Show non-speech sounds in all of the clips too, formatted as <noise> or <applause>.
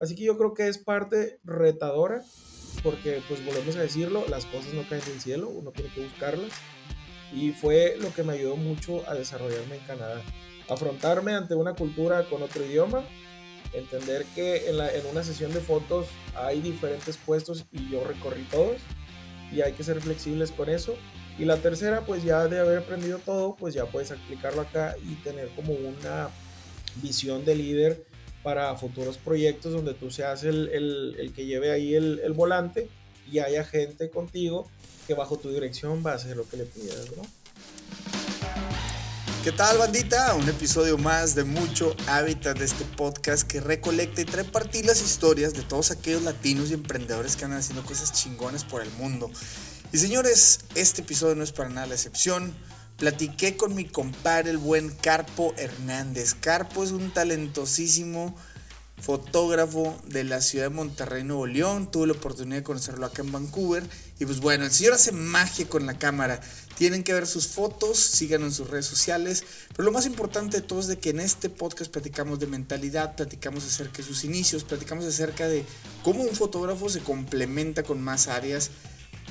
Así que yo creo que es parte retadora, porque pues volvemos a decirlo, las cosas no caen del cielo, uno tiene que buscarlas. Y fue lo que me ayudó mucho a desarrollarme en Canadá. Afrontarme ante una cultura con otro idioma, entender que en, en una sesión de fotos hay diferentes puestos y yo recorrí todos y hay que ser flexibles con eso. Y la tercera, pues ya de haber aprendido todo, pues ya puedes aplicarlo acá y tener como una visión de líder para futuros proyectos donde tú seas el, el, el que lleve ahí el, el, volante y haya gente contigo que bajo tu dirección va a hacer lo que le pidas, ¿no? ¿Qué tal, bandita? Un episodio más de mucho hábitat de este podcast que recolecta y trae partir las historias de todos aquellos latinos y emprendedores que andan haciendo cosas chingones por el mundo. Y señores, este episodio no es para nada la excepción. Platiqué con mi compadre, el buen Carpo Hernández. Carpo es un talentosísimo fotógrafo de la ciudad de Monterrey, Nuevo León. Tuve la oportunidad de conocerlo acá en Vancouver. Y pues bueno, el señor hace magia con la cámara. Tienen que ver sus fotos, síganlo en sus redes sociales. Pero lo más importante de todo es de que en este podcast platicamos de mentalidad, platicamos acerca de sus inicios, platicamos acerca de cómo un fotógrafo se complementa con más áreas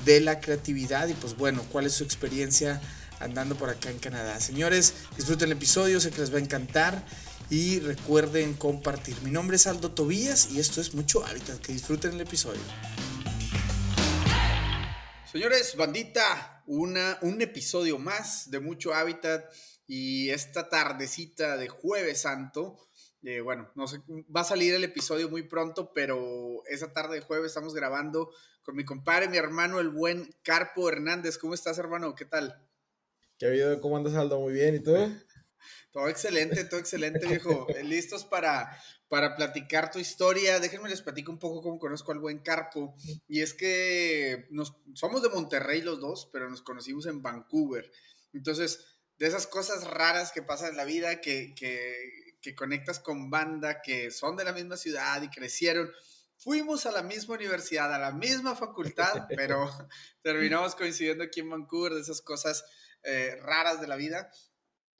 de la creatividad y pues bueno, cuál es su experiencia andando por acá en Canadá. Señores, disfruten el episodio, sé que les va a encantar y recuerden compartir. Mi nombre es Aldo Tobías y esto es Mucho Hábitat. Que disfruten el episodio. Señores, bandita, una, un episodio más de Mucho Hábitat y esta tardecita de Jueves Santo. Eh, bueno, no sé, va a salir el episodio muy pronto, pero esa tarde de jueves estamos grabando con mi compadre, mi hermano, el buen Carpo Hernández. ¿Cómo estás, hermano? ¿Qué tal? ¿Qué ha habido? ¿Cómo andas, Aldo? Muy bien, ¿y tú? <laughs> Todo excelente, todo excelente, viejo. <laughs> Listos para, para platicar tu historia. Déjenme les platico un poco cómo conozco al buen Carpo. Y es que nos, somos de Monterrey los dos, pero nos conocimos en Vancouver. Entonces, de esas cosas raras que pasan en la vida, que, que, que conectas con banda, que son de la misma ciudad y crecieron. Fuimos a la misma universidad, a la misma facultad, pero <laughs> terminamos coincidiendo aquí en Vancouver, de esas cosas eh, raras de la vida.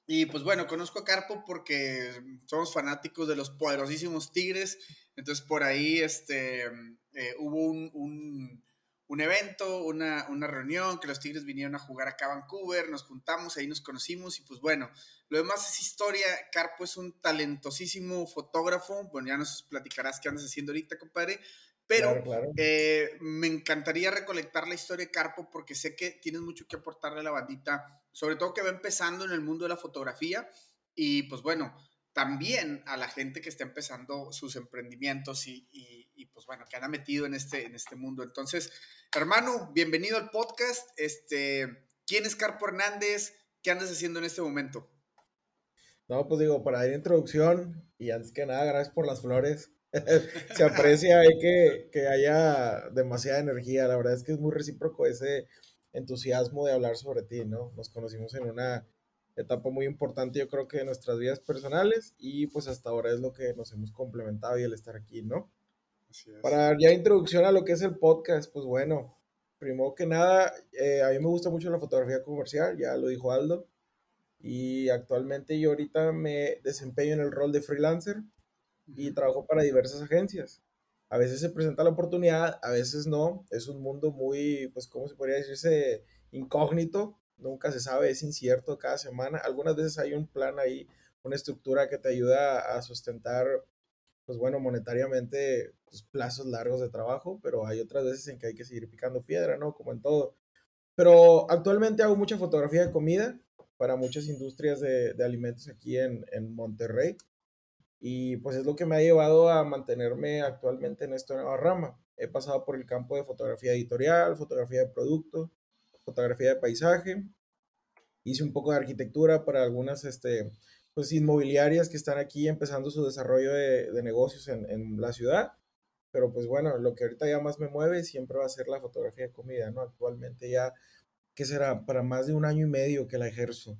Y pues bueno, conozco a Carpo porque somos fanáticos de los poderosísimos Tigres. Entonces por ahí este, eh, hubo un, un, un evento, una, una, reunión, que los Tigres vinieron a jugar acá a Vancouver, nos juntamos, ahí nos conocimos y pues bueno, lo demás es historia. Carpo es un talentosísimo fotógrafo. Bueno, ya nos platicarás qué andas haciendo ahorita, compadre. Pero claro, claro. Eh, me encantaría recolectar la historia de Carpo porque sé que tienes mucho que aportarle a la bandita, sobre todo que va empezando en el mundo de la fotografía y pues bueno, también a la gente que está empezando sus emprendimientos y, y, y pues bueno, que anda metido en este, en este mundo. Entonces, hermano, bienvenido al podcast. Este, ¿Quién es Carpo Hernández? ¿Qué andas haciendo en este momento? No, pues digo, para a introducción y antes que nada, gracias por las flores. <laughs> se aprecia ahí que, que, haya demasiada energía. La verdad es que es muy recíproco ese entusiasmo de hablar sobre ti, ¿no? Nos conocimos en una etapa muy importante, yo creo que de nuestras vidas personales y pues hasta ahora es lo que nos hemos complementado y el estar aquí, ¿no? Para ya introducción a lo que es el podcast, pues bueno, primero que nada, eh, a mí me gusta mucho la fotografía comercial, ya lo dijo Aldo, y actualmente yo ahorita me desempeño en el rol de freelancer y trabajo para diversas agencias. A veces se presenta la oportunidad, a veces no. Es un mundo muy, pues, ¿cómo se podría decirse? Incógnito. Nunca se sabe, es incierto cada semana. Algunas veces hay un plan ahí, una estructura que te ayuda a sustentar, pues bueno, monetariamente pues, plazos largos de trabajo, pero hay otras veces en que hay que seguir picando piedra, ¿no? Como en todo. Pero actualmente hago mucha fotografía de comida para muchas industrias de, de alimentos aquí en, en Monterrey y pues es lo que me ha llevado a mantenerme actualmente en esta nueva rama. He pasado por el campo de fotografía editorial, fotografía de producto, fotografía de paisaje. Hice un poco de arquitectura para algunas este, pues, inmobiliarias que están aquí empezando su desarrollo de, de negocios en, en, la ciudad. Pero pues bueno, lo que ahorita ya más me mueve siempre va a ser la fotografía de comida, ¿no? Actualmente ya, ¿qué será? Para más de un año y medio que la ejerzo.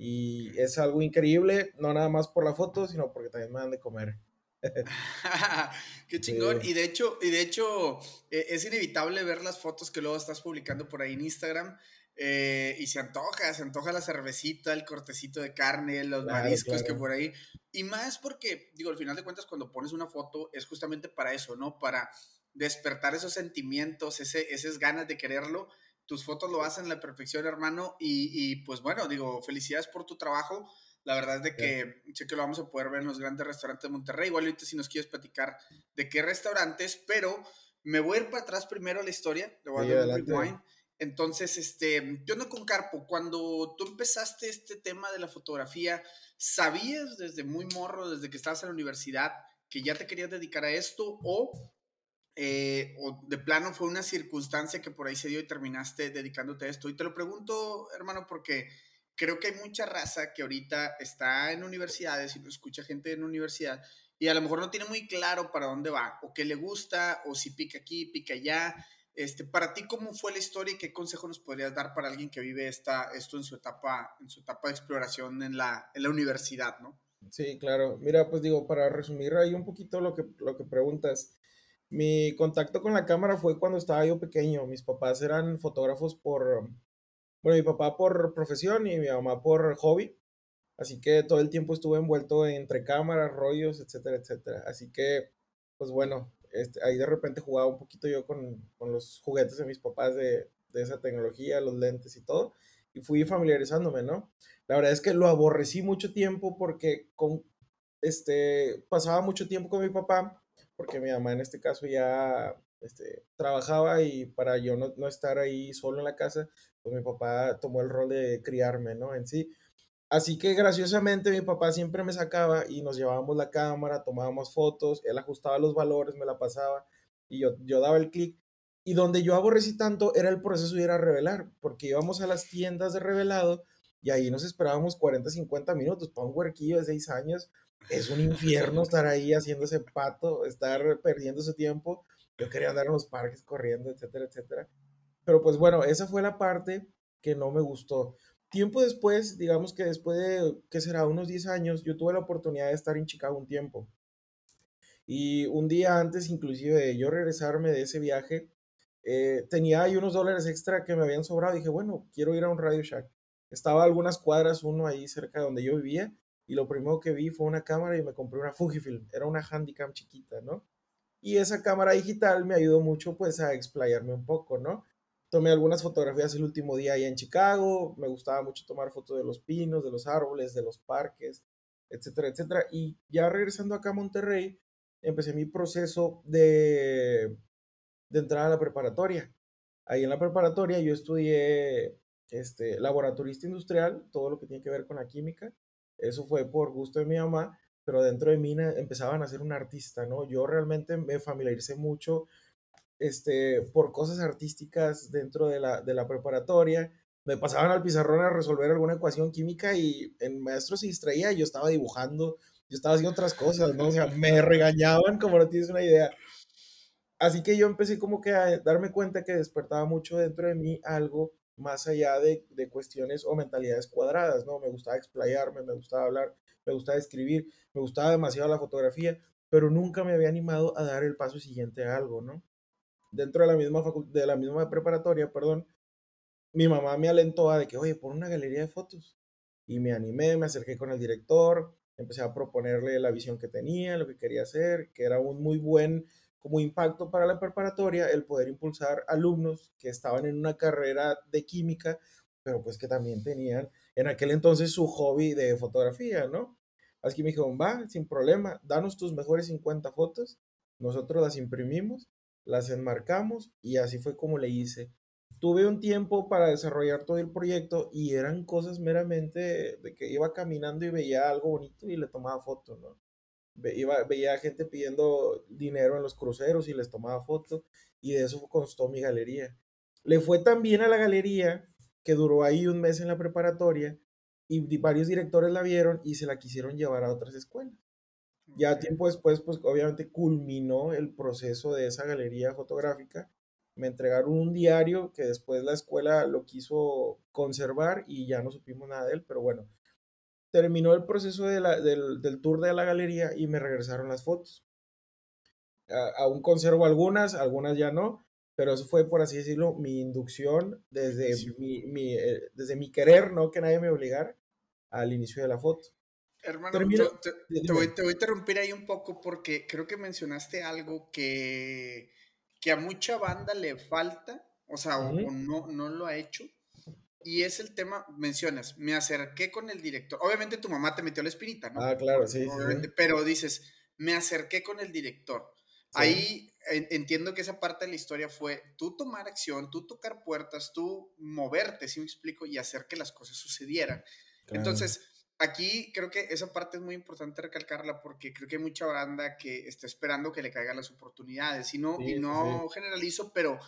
Y es algo increíble, no nada más por la foto, sino porque también me dan de comer. <laughs> Qué chingón. Sí. Y de hecho, y de hecho, eh, es inevitable ver las fotos que luego estás publicando por ahí en Instagram. Eh, y se antoja, se antoja la cervecita, el cortecito de carne, los mariscos que por ahí. Y más porque, digo, al final de cuentas, cuando pones una foto es justamente para eso, ¿no? Para despertar esos sentimientos, ese, esas ganas de quererlo. Tus fotos lo hacen a la perfección, hermano. Y, y, pues bueno, digo, felicidades por tu trabajo. La verdad es de que sé que lo vamos a poder ver en los grandes restaurantes de Monterrey. Igual ahorita si nos quieres platicar de qué restaurantes, pero me voy a ir para atrás primero a la historia. Le voy a dar un rewind. Entonces, este, yo no con Carpo, cuando tú empezaste este tema de la fotografía, ¿sabías desde muy morro, desde que estabas en la universidad, que ya te querías dedicar a esto o, eh, o de plano fue una circunstancia que por ahí se dio y terminaste dedicándote a esto? Y te lo pregunto, hermano, porque creo que hay mucha raza que ahorita está en universidades y escucha gente en universidad y a lo mejor no tiene muy claro para dónde va, o qué le gusta, o si pica aquí, pica allá este, para ti, ¿cómo fue la historia y qué consejo nos podrías dar para alguien que vive esta, esto en su etapa, en su etapa de exploración en la, en la universidad, ¿no? Sí, claro. Mira, pues digo, para resumir ahí un poquito lo que, lo que preguntas, mi contacto con la cámara fue cuando estaba yo pequeño. Mis papás eran fotógrafos por, bueno, mi papá por profesión y mi mamá por hobby. Así que todo el tiempo estuve envuelto entre cámaras, rollos, etcétera, etcétera. Así que, pues bueno, este, ahí de repente jugaba un poquito yo con, con los juguetes de mis papás de, de, esa tecnología, los lentes y todo, y fui familiarizándome, ¿no? La verdad es que lo aborrecí mucho tiempo porque con, este, pasaba mucho tiempo con mi papá, porque mi mamá en este caso ya este, trabajaba y para yo no, no estar ahí solo en la casa, pues mi papá tomó el rol de criarme, ¿no? En sí. Así que graciosamente mi papá siempre me sacaba y nos llevábamos la cámara, tomábamos fotos, él ajustaba los valores, me la pasaba y yo, yo daba el clic. Y donde yo aborrecí tanto era el proceso de ir a revelar, porque íbamos a las tiendas de revelado y ahí nos esperábamos 40, 50 minutos para un huerquillo de 6 años. Es un <laughs> infierno estar ahí haciendo ese pato, estar perdiendo ese tiempo. Yo quería andar en los parques corriendo, etcétera, etcétera. Pero pues bueno, esa fue la parte que no me gustó. Tiempo después, digamos que después de, ¿qué será? Unos 10 años, yo tuve la oportunidad de estar en Chicago un tiempo. Y un día antes, inclusive, de yo regresarme de ese viaje, eh, tenía ahí unos dólares extra que me habían sobrado. dije, bueno, quiero ir a un Radio Shack. Estaba a algunas cuadras, uno ahí cerca de donde yo vivía, y lo primero que vi fue una cámara y me compré una <laughs> Fujifilm. Era una Handycam chiquita, ¿no? Y esa cámara digital me ayudó mucho, pues, a explayarme un poco, ¿no? Tomé algunas fotografías el último día ahí en Chicago. Me gustaba mucho tomar fotos de los pinos, de los árboles, de los parques, etcétera, etcétera. Y ya regresando acá a Monterrey, empecé mi proceso de, de entrar a la preparatoria. Ahí en la preparatoria yo estudié este, laboratorista industrial, todo lo que tiene que ver con la química. Eso fue por gusto de mi mamá, pero dentro de mí empezaban a ser un artista, ¿no? Yo realmente me familiaricé mucho este, por cosas artísticas dentro de la, de la preparatoria. Me pasaban al pizarrón a resolver alguna ecuación química y el maestro se distraía y yo estaba dibujando, yo estaba haciendo otras cosas, ¿no? O sea, me regañaban como no tienes una idea. Así que yo empecé como que a darme cuenta que despertaba mucho dentro de mí algo más allá de, de cuestiones o mentalidades cuadradas, ¿no? Me gustaba explayarme, me gustaba hablar, me gustaba escribir, me gustaba demasiado la fotografía, pero nunca me había animado a dar el paso siguiente a algo, ¿no? dentro de la misma de la misma preparatoria, perdón, mi mamá me alentó a de que, oye, pon una galería de fotos. Y me animé, me acerqué con el director, empecé a proponerle la visión que tenía, lo que quería hacer, que era un muy buen como impacto para la preparatoria el poder impulsar alumnos que estaban en una carrera de química, pero pues que también tenían en aquel entonces su hobby de fotografía, ¿no? Así que me dijo, va, sin problema, danos tus mejores 50 fotos, nosotros las imprimimos las enmarcamos y así fue como le hice. Tuve un tiempo para desarrollar todo el proyecto y eran cosas meramente de que iba caminando y veía algo bonito y le tomaba fotos, ¿no? Veía gente pidiendo dinero en los cruceros y les tomaba fotos y de eso constó mi galería. Le fue tan bien a la galería que duró ahí un mes en la preparatoria y varios directores la vieron y se la quisieron llevar a otras escuelas. Ya tiempo después, pues obviamente culminó el proceso de esa galería fotográfica. Me entregaron un diario que después la escuela lo quiso conservar y ya no supimos nada de él, pero bueno, terminó el proceso de la, del, del, tour de la galería y me regresaron las fotos. aún conservo algunas, algunas ya no, pero eso fue, por así decirlo, mi inducción desde mi, mi, eh, desde mi querer, no que nadie me obligara, al inicio de la foto. Hermano, te, voy, te, voy, a interrumpir ahí un poco porque creo que mencionaste algo que, que a mucha banda le falta, o sea, o, no, no lo ha hecho. Y es el tema, mencionas, me acerqué con el director. Obviamente tu mamá te metió la espinita, ¿no? Ah, claro, sí. Pero dices, me acerqué con el director. Ahí entiendo que esa parte de la historia fue tú tomar acción, tú tocar puertas, tú moverte, si me explico, y hacer que las cosas sucedieran. Entonces, aquí creo que esa parte es muy importante recalcarla porque creo que hay mucha banda que está esperando que le caigan las oportunidades y no, y no generalizo, pero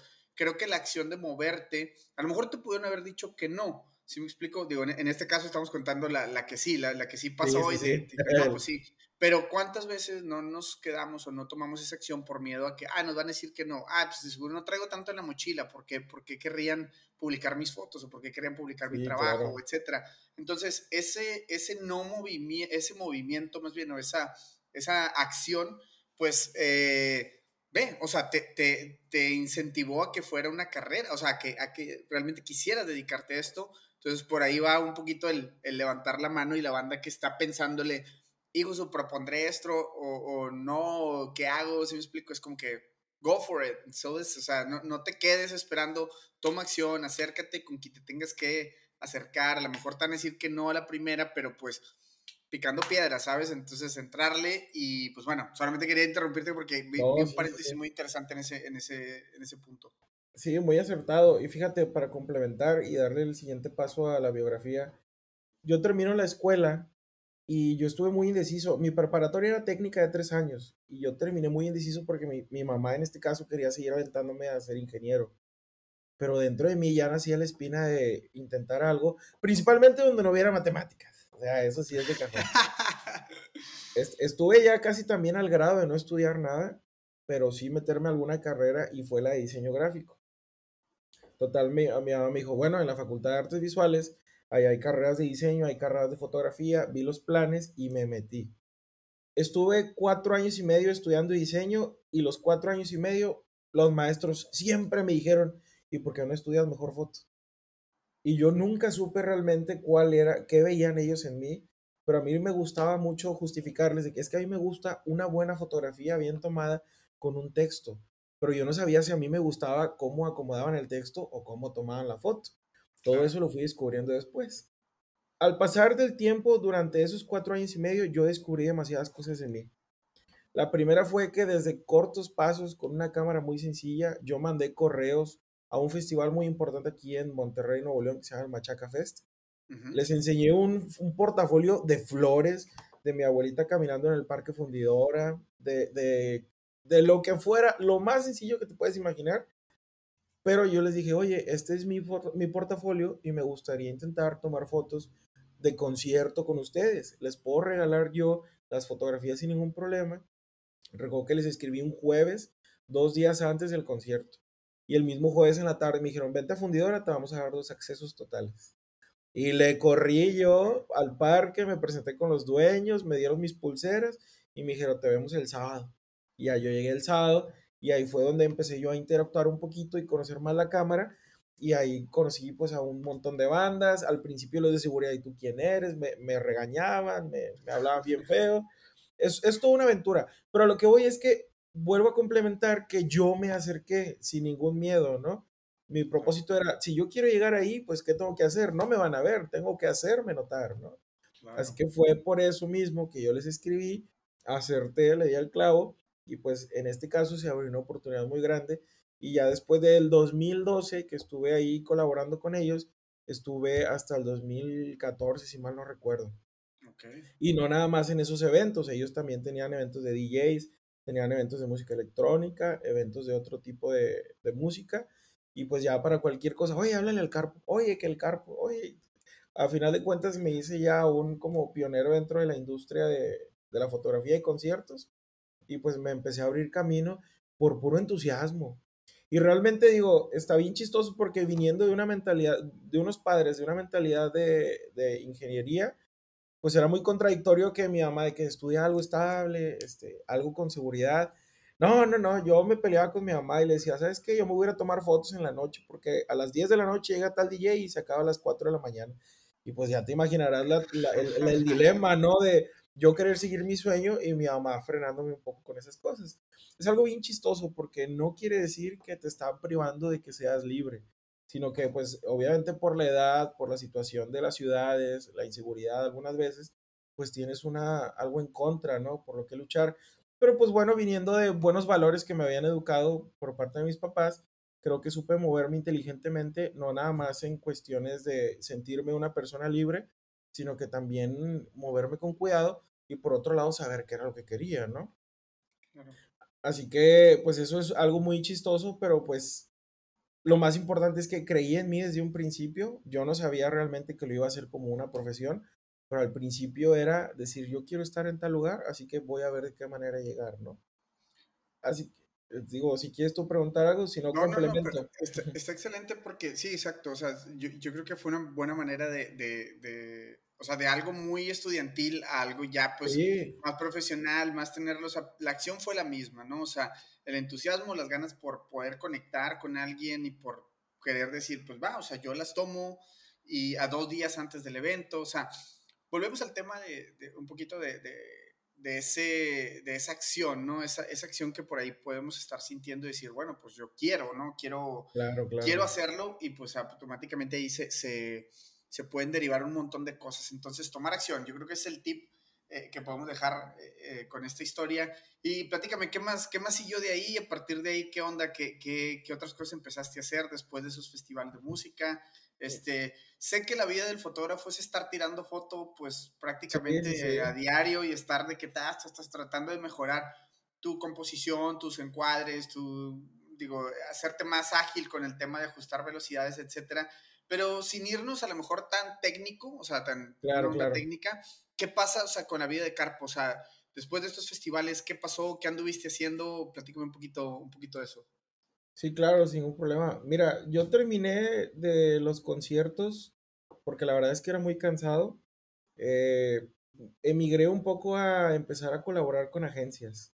creo que la acción de moverte, a lo mejor te pudieron haber dicho que no. Si me explico? Digo, en, este caso estamos contando la, la que sí, la, la, que sí pasó y de, no, pues <laughs> sí. Pero ¿cuántas veces no nos quedamos o no tomamos esa acción por miedo a que, ah, nos van a decir que no? Ah, pues seguro no traigo tanto en la mochila, ¿por qué, ¿Por qué querrían publicar mis fotos o por qué querían publicar mi trabajo, etcétera? Entonces, ese, ese no movimiento, ese movimiento más bien, o esa, esa acción, pues, eh, ve, o sea, te, te, te, incentivó a que fuera una carrera, o sea, a que, a que realmente quisieras dedicarte a esto. Entonces, por ahí va un poquito el, el levantar la mano y la banda que está pensándole, hijo, su propondré esto o, o, no, ¿qué hago? Si me explico, es como que go for it. o sea, no, no, te quedes esperando, toma acción, acércate con quien te tengas que acercar. A lo mejor te van a decir que no a la primera, pero pues picando piedra, ¿sabes? Entonces entrarle y pues bueno, solamente quería interrumpirte porque vi, un paréntesis muy interesante en ese, en, ese, en ese punto. Sí, muy acertado. Y fíjate, para complementar y darle el siguiente paso a la biografía, yo termino la escuela y yo estuve muy indeciso. Mi preparatoria era técnica de tres años y yo terminé muy indeciso porque mi, mi, mamá en este caso quería seguir aventándome a ser ingeniero. Pero dentro de mí ya nacía la espina de intentar algo, principalmente donde no hubiera matemáticas. O sea, eso sí es de cajón. Estuve ya casi también al grado de no estudiar nada, pero sí meterme a alguna carrera y fue la de diseño gráfico. Total, mi, mi mamá me dijo, bueno, en la Facultad de Artes Visuales hay carreras de diseño, hay carreras de fotografía, vi los planes y me metí. Estuve cuatro años y medio estudiando diseño y los cuatro años y medio los maestros siempre me dijeron, ¿y por qué no estudias mejor foto? Y yo nunca supe realmente cuál era, qué veían ellos en mí, pero a mí me gustaba mucho justificarles de que es que a mí me gusta una buena fotografía bien tomada con un texto, pero yo no sabía si a mí me gustaba cómo acomodaban el texto o cómo tomaban la foto. Todo eso lo fui descubriendo después. Al pasar del tiempo, durante esos cuatro años y medio, yo descubrí demasiadas cosas en mí. La primera fue que desde cortos pasos, con una cámara muy sencilla, yo mandé correos a un festival muy importante aquí en Monterrey, Nuevo León, que se llama el Machaca Fest. Les enseñé un, un, portafolio de flores de mi abuelita caminando en el Parque Fundidora, de, de, de lo que fuera, lo más sencillo que te puedes imaginar, pero yo les dije, oye, este es mi, mi portafolio y me gustaría intentar tomar fotos de concierto con ustedes. Les puedo regalar yo las fotografías sin ningún problema. Recuerdo que les escribí un jueves, dos días antes del concierto. Y el mismo jueves en la tarde me dijeron, vente a fundidora, te vamos a dar dos accesos totales. Y le corrí yo al parque, me presenté con los dueños, me dieron mis pulseras y me dijeron, te vemos el sábado. Y ya yo llegué el sábado y ahí fue donde empecé yo a interactuar un poquito y conocer más la cámara. Y ahí conocí pues a un montón de bandas. Al principio los de seguridad, ¿y tú quién eres? Me, regañaban, me, me, hablaban bien feo. Es, es toda una aventura. Pero lo que voy es que vuelvo a complementar que yo me acerqué sin ningún miedo, ¿no? Mi propósito era, si yo quiero llegar ahí, pues ¿qué tengo que hacer? No me van a ver, tengo que hacerme notar, ¿no? Así que fue por eso mismo que yo les escribí, acerté, le di al clavo y pues en este caso se abrió una oportunidad muy grande y ya después del 2012 que estuve ahí colaborando con ellos, estuve hasta el 2014 si mal no recuerdo. Y no nada más en esos eventos, ellos también tenían eventos de DJs, tenían eventos de música electrónica, eventos de otro tipo de, de música y pues ya para cualquier cosa, oye, háblale al carpo, oye, que el carpo, oye, a final de cuentas me hice ya un como pionero dentro de la industria de, de la fotografía y conciertos y pues me empecé a abrir camino por puro entusiasmo. Y realmente digo, está bien chistoso porque viniendo de una mentalidad, de unos padres, de una mentalidad de, de ingeniería, pues era muy contradictorio que mi mamá de que estudia algo estable, este, algo con seguridad, No, no, no, yo me peleaba con mi mamá y le decía, ¿sabes qué? Yo me voy a tomar fotos en la noche porque a las 10 de la noche llega tal DJ y se acaba a las 4 de la mañana. Y pues ya te imaginarás la- el, el dilema, ¿no? De yo querer seguir mi sueño y mi mamá frenándome un poco con esas cosas. Es algo bien chistoso porque no quiere decir que te está privando de que seas libre, sino que pues obviamente por la edad, por la situación de las ciudades, la inseguridad algunas veces, pues tienes una, algo en contra, ¿no? Por lo que luchar. Pero pues bueno, viniendo de buenos valores que me habían educado por parte de mis papás, creo que supe moverme inteligentemente, no nada más en cuestiones de sentirme una persona libre, sino que también moverme con cuidado y por otro lado saber qué era lo que quería, ¿no? Claro. Así que pues eso es algo muy chistoso, pero pues lo más importante es que creí en mí desde un principio. Yo no sabía realmente que lo iba a hacer como una profesión, pero al principio era decir, yo quiero estar en tal lugar, así que voy a ver de qué manera llegar, ¿no? Así que, eh, digo, si quieres tú preguntar algo, si no, No, no, no, pero complemento. está, está excelente porque sí, exacto. O sea, yo, yo creo que fue una buena manera de, de, de, o sea, de algo muy estudiantil a algo ya, pues, Sí, más profesional, más tenerlo. O sea, la acción fue la misma, ¿no? O sea, el entusiasmo, las ganas por poder conectar con alguien y por querer decir, pues va, o sea, yo las tomo y a dos días antes del evento, o sea, volvemos al tema de, de un poquito de, de, de, ese, de esa acción, ¿no? Esa, esa acción que por ahí podemos estar sintiendo y decir, bueno, pues yo quiero, ¿no? Quiero, claro, quiero claro. hacerlo y pues automáticamente ahí se, se, se pueden derivar un montón de cosas. Entonces, tomar acción, yo creo que es el tip eh, que podemos dejar eh, eh, con esta historia. Y platícame, ¿qué más, ¿qué más siguió de ahí? A partir de ahí, ¿qué onda? ¿Qué, qué, qué otras cosas empezaste a hacer después de esos festivales de música? Este, sé que la vida del fotógrafo es estar tirando foto, pues Sí, sí, prácticamente a diario y estar de que estás, estás tratando de mejorar tu composición, tus encuadres, tu, digo, hacerte más ágil con el tema de ajustar velocidades, etcétera. Pero sin irnos a lo mejor tan técnico, o sea, tan Claro, claro. técnica, ¿qué pasa, o sea, con la vida de Carpo? O sea, después de estos festivales, ¿qué pasó? ¿Qué anduviste haciendo? Platícame un poquito, un poquito de eso. Sí, claro, sin ningún problema. Mira, yo terminé de los conciertos porque la verdad es que era muy cansado. Eh, emigré un poco a empezar a colaborar con agencias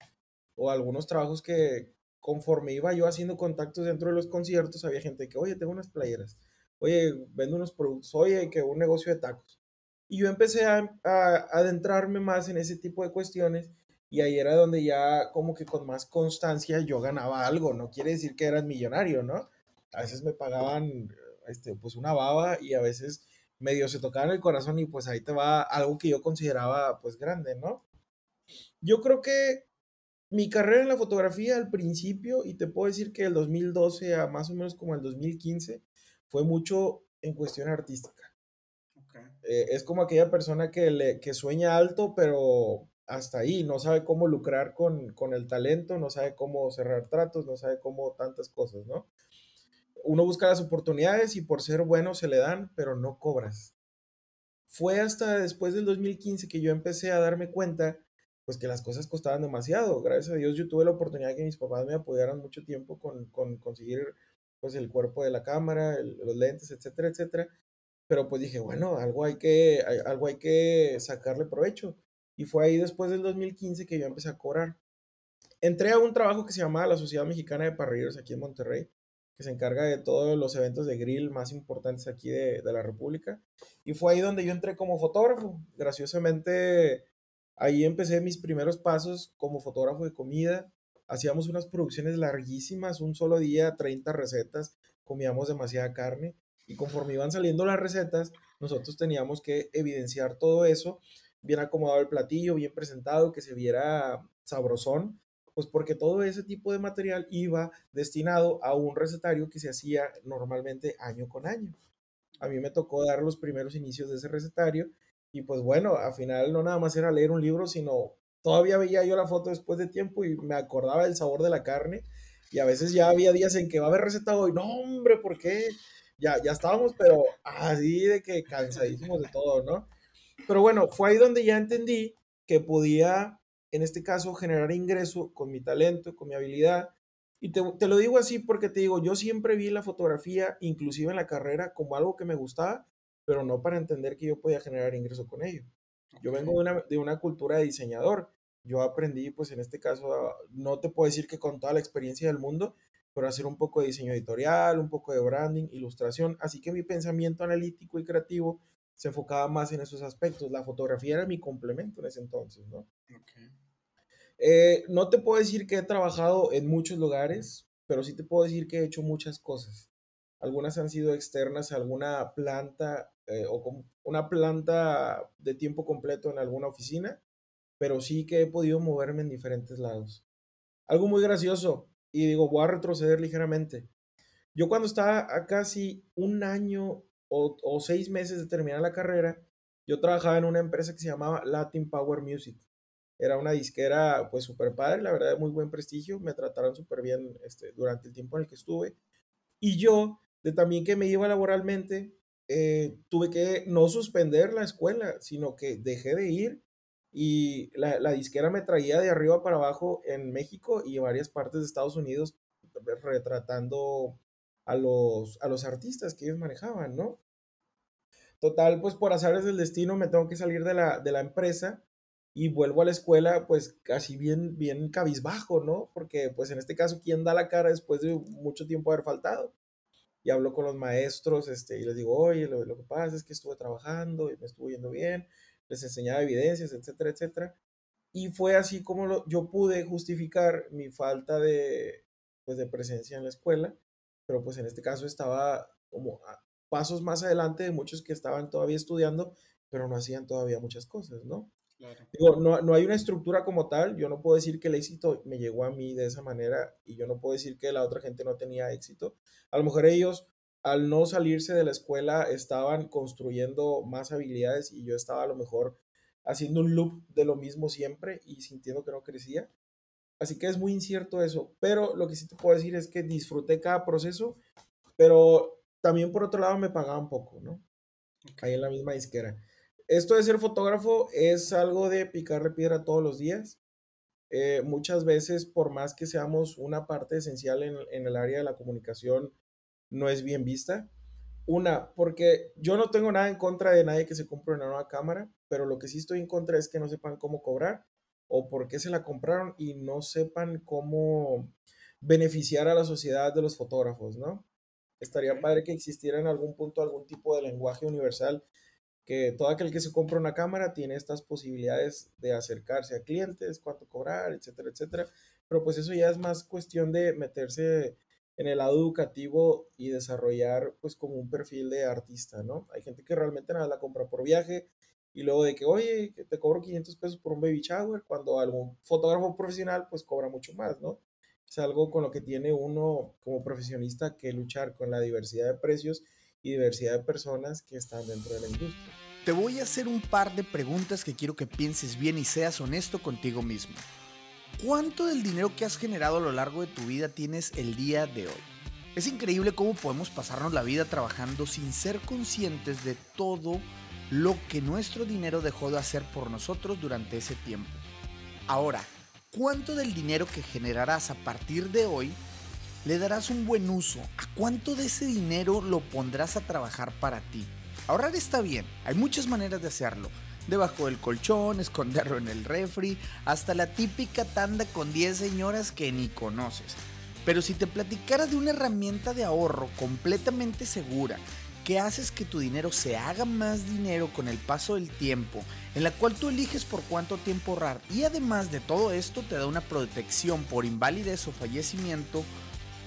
o algunos trabajos que conforme iba yo haciendo contactos dentro de los conciertos, había gente que, oye, tengo unas playeras, oye, vendo unos productos, oye, que un negocio de tacos. Y yo empecé a, a adentrarme más en ese tipo de cuestiones y ahí era donde ya como que con más constancia yo ganaba algo, no quiere decir que eran millonario, ¿no? A veces me pagaban este, pues una baba y a veces medio se tocaban el corazón y pues ahí te va algo que yo consideraba pues grande, ¿no? Yo creo que mi carrera en la fotografía al principio, y te puedo decir que el 2012 a más o menos como el 2015, fue mucho en cuestión artística. Okay. Eh, es como aquella persona que, le, que sueña alto, pero hasta ahí, no sabe cómo lucrar con, con el talento, no sabe cómo cerrar tratos, no sabe cómo tantas cosas, ¿no? Uno busca las oportunidades y por ser bueno se le dan, pero no cobras. Fue hasta después del 2015 que yo empecé a darme cuenta pues que las cosas costaban demasiado. Gracias a Dios yo tuve la oportunidad de que mis papás me apoyaran mucho tiempo con, con conseguir pues el cuerpo de la cámara, los lentes, etcétera, etcétera. Pero pues dije, bueno, algo hay que, algo hay que sacarle provecho. Y fue ahí después del 2015 que yo empecé a cobrar. Entré a un trabajo que se llamaba la Sociedad Mexicana de Parrilleros aquí en Monterrey, que se encarga de todos los eventos de grill más importantes aquí de, de la República. Y fue ahí donde yo entré como fotógrafo. Graciosamente, ahí empecé mis primeros pasos como fotógrafo de comida. Hacíamos unas producciones larguísimas, un solo día, 30 recetas, comíamos demasiada carne y conforme iban saliendo las recetas, nosotros teníamos que evidenciar todo eso, bien acomodado el platillo, bien presentado, que se viera sabrosón, pues porque todo ese tipo de material iba destinado a un recetario que se hacía normalmente año con año. A mí me tocó dar los primeros inicios de ese recetario y pues bueno, al final no nada más era leer un libro, sino todavía veía yo la foto después de tiempo y me acordaba del sabor de la carne y a veces ya había días en que va a haber receta hoy, no hombre, ¿por qué? Ya, ya estábamos, pero así de que cansadísimos de todo, ¿no? Pero bueno, fue ahí donde ya entendí que podía, en este caso, generar ingreso con mi talento, con mi habilidad. Y te, te, lo digo así porque te digo, yo siempre vi la fotografía, inclusive en la carrera, como algo que me gustaba, pero no para entender que yo podía generar ingreso con ello. Yo vengo de una, de una cultura de diseñador. Yo aprendí, pues en este caso, no te puedo decir que con toda la experiencia del mundo, pero hacer un poco de diseño editorial, un poco de branding, ilustración. Así que mi pensamiento analítico y creativo se enfocaba más en esos aspectos. La fotografía era mi complemento en ese entonces, ¿no? Eh, no te puedo decir que he trabajado en muchos lugares, pero sí te puedo decir que he hecho muchas cosas. Algunas han sido externas a alguna planta eh, o como una planta de tiempo completo en alguna oficina, pero sí que he podido moverme en diferentes lados. Algo muy gracioso, y digo, voy a retroceder ligeramente. Yo cuando estaba a casi un año o, o seis meses de terminar la carrera, yo trabajaba en una empresa que se llamaba Latin Power Music. Era una disquera pues súper padre, la verdad de muy buen prestigio, me trataron súper bien este, durante el tiempo en el que estuve. Y yo, de también que me iba laboralmente, eh, tuve que no suspender la escuela, sino que dejé de ir y la, la, disquera me traía de arriba para abajo en México y en varias partes de Estados Unidos retratando a los, a los artistas que ellos manejaban, ¿no? Total, pues por azares del destino me tengo que salir de la, de la empresa y vuelvo a la escuela pues casi bien, bien cabizbajo, ¿no? Porque pues en este caso, ¿quién da la cara después de mucho tiempo haber faltado? Y hablo con los maestros este, y les digo, oye, lo, lo que pasa es que estuve trabajando y me estuvo yendo bien, les enseñaba evidencias, etcétera, etcétera. Y fue así como lo, yo pude justificar mi falta de, pues, de presencia en la escuela, pero pues en este caso estaba como a pasos más adelante de muchos que estaban todavía estudiando, pero no hacían todavía muchas cosas, ¿no? Digo, no, no, hay una estructura como tal, yo no puedo decir que el éxito me llegó a mí de esa manera y yo no puedo decir que la otra gente no tenía éxito. A lo mejor ellos, al no salirse de la escuela, estaban construyendo más habilidades y yo estaba a lo mejor haciendo un loop de lo mismo siempre y sintiendo que no crecía. Así que es muy incierto eso, pero lo que sí te puedo decir es que disfruté cada proceso, pero también por otro lado me pagaba un poco, ¿no? Ahí en la misma disquera esto de ser fotógrafo es algo de picarle piedra todos los días. Eh, muchas veces, por más que seamos una parte esencial en, en, el área de la comunicación, no es bien vista. Una, porque yo no tengo nada en contra de nadie que se compre una nueva cámara, pero lo que sí estoy en contra es que no sepan cómo cobrar o por qué se la compraron y no sepan cómo beneficiar a la sociedad de los fotógrafos, ¿no? Estaría padre que existiera en algún punto algún tipo de lenguaje universal que todo aquel que se compra una cámara tiene estas posibilidades de acercarse a clientes, cuánto cobrar, etcétera, etcétera. Pero pues eso ya es más cuestión de meterse en el lado educativo y desarrollar pues como un perfil de artista, ¿no? Hay gente que realmente nada la compra por viaje y luego de que, oye, te cobro 500 pesos por un baby shower, cuando algún fotógrafo profesional pues cobra mucho más, ¿no? Es algo con lo que tiene uno como profesionista que luchar con la diversidad de precios y diversidad de personas que están dentro de la industria. Te voy a hacer un par de preguntas que quiero que pienses bien y seas honesto contigo mismo. ¿Cuánto del dinero que has generado a lo largo de tu vida tienes el día de hoy? Es increíble cómo podemos pasarnos la vida trabajando sin ser conscientes de todo lo que nuestro dinero dejó de hacer por nosotros durante ese tiempo. Ahora, ¿cuánto del dinero que generarás a partir de hoy le darás un buen uso? ¿A cuánto de ese dinero lo pondrás a trabajar para ti? Ahorrar está bien, hay muchas maneras de hacerlo. Debajo del colchón, esconderlo en el refri, hasta la típica tanda con 10 señoras que ni conoces. Pero si te platicara de una herramienta de ahorro completamente segura, que haces que tu dinero se haga más dinero con el paso del tiempo, en la cual tú eliges por cuánto tiempo ahorrar y además de todo esto te da una protección por invalidez o fallecimiento,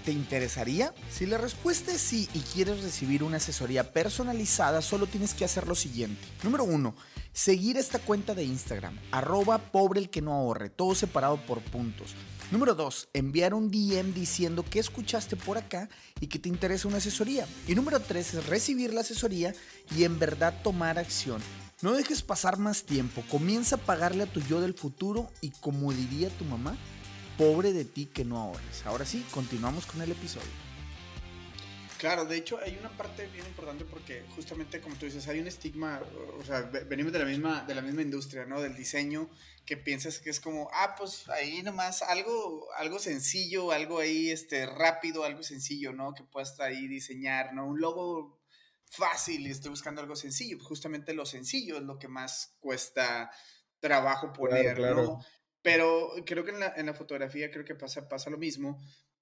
¿Te interesaría? Si la respuesta es sí y quieres recibir una asesoría personalizada, solo tienes que hacer lo siguiente. Número uno, seguir esta cuenta de Instagram, arroba pobre el que no ahorre, todo separado por puntos. Número 2. Enviar un DM diciendo que escuchaste por acá y que te interesa una asesoría. Y número 3 es recibir la asesoría y en verdad tomar acción. No dejes pasar más tiempo, comienza a pagarle a tu yo del futuro y como diría tu mamá, pobre de ti que no ahorres. Ahora sí, continuamos con el episodio. Claro, de hecho hay una parte bien importante porque justamente como tú dices, hay un estigma, o sea, venimos de la misma, de la misma industria, ¿no? Del diseño, que piensas que es como, ah, pues ahí nomás algo, algo sencillo, algo ahí este, rápido, algo sencillo, ¿no? Que puedas ahí diseñar, ¿no? Un logo fácil y estoy buscando algo sencillo. Justamente lo sencillo es lo que más cuesta trabajo poner, ¿no? Pero creo que en la, en la fotografía creo que pasa, pasa lo mismo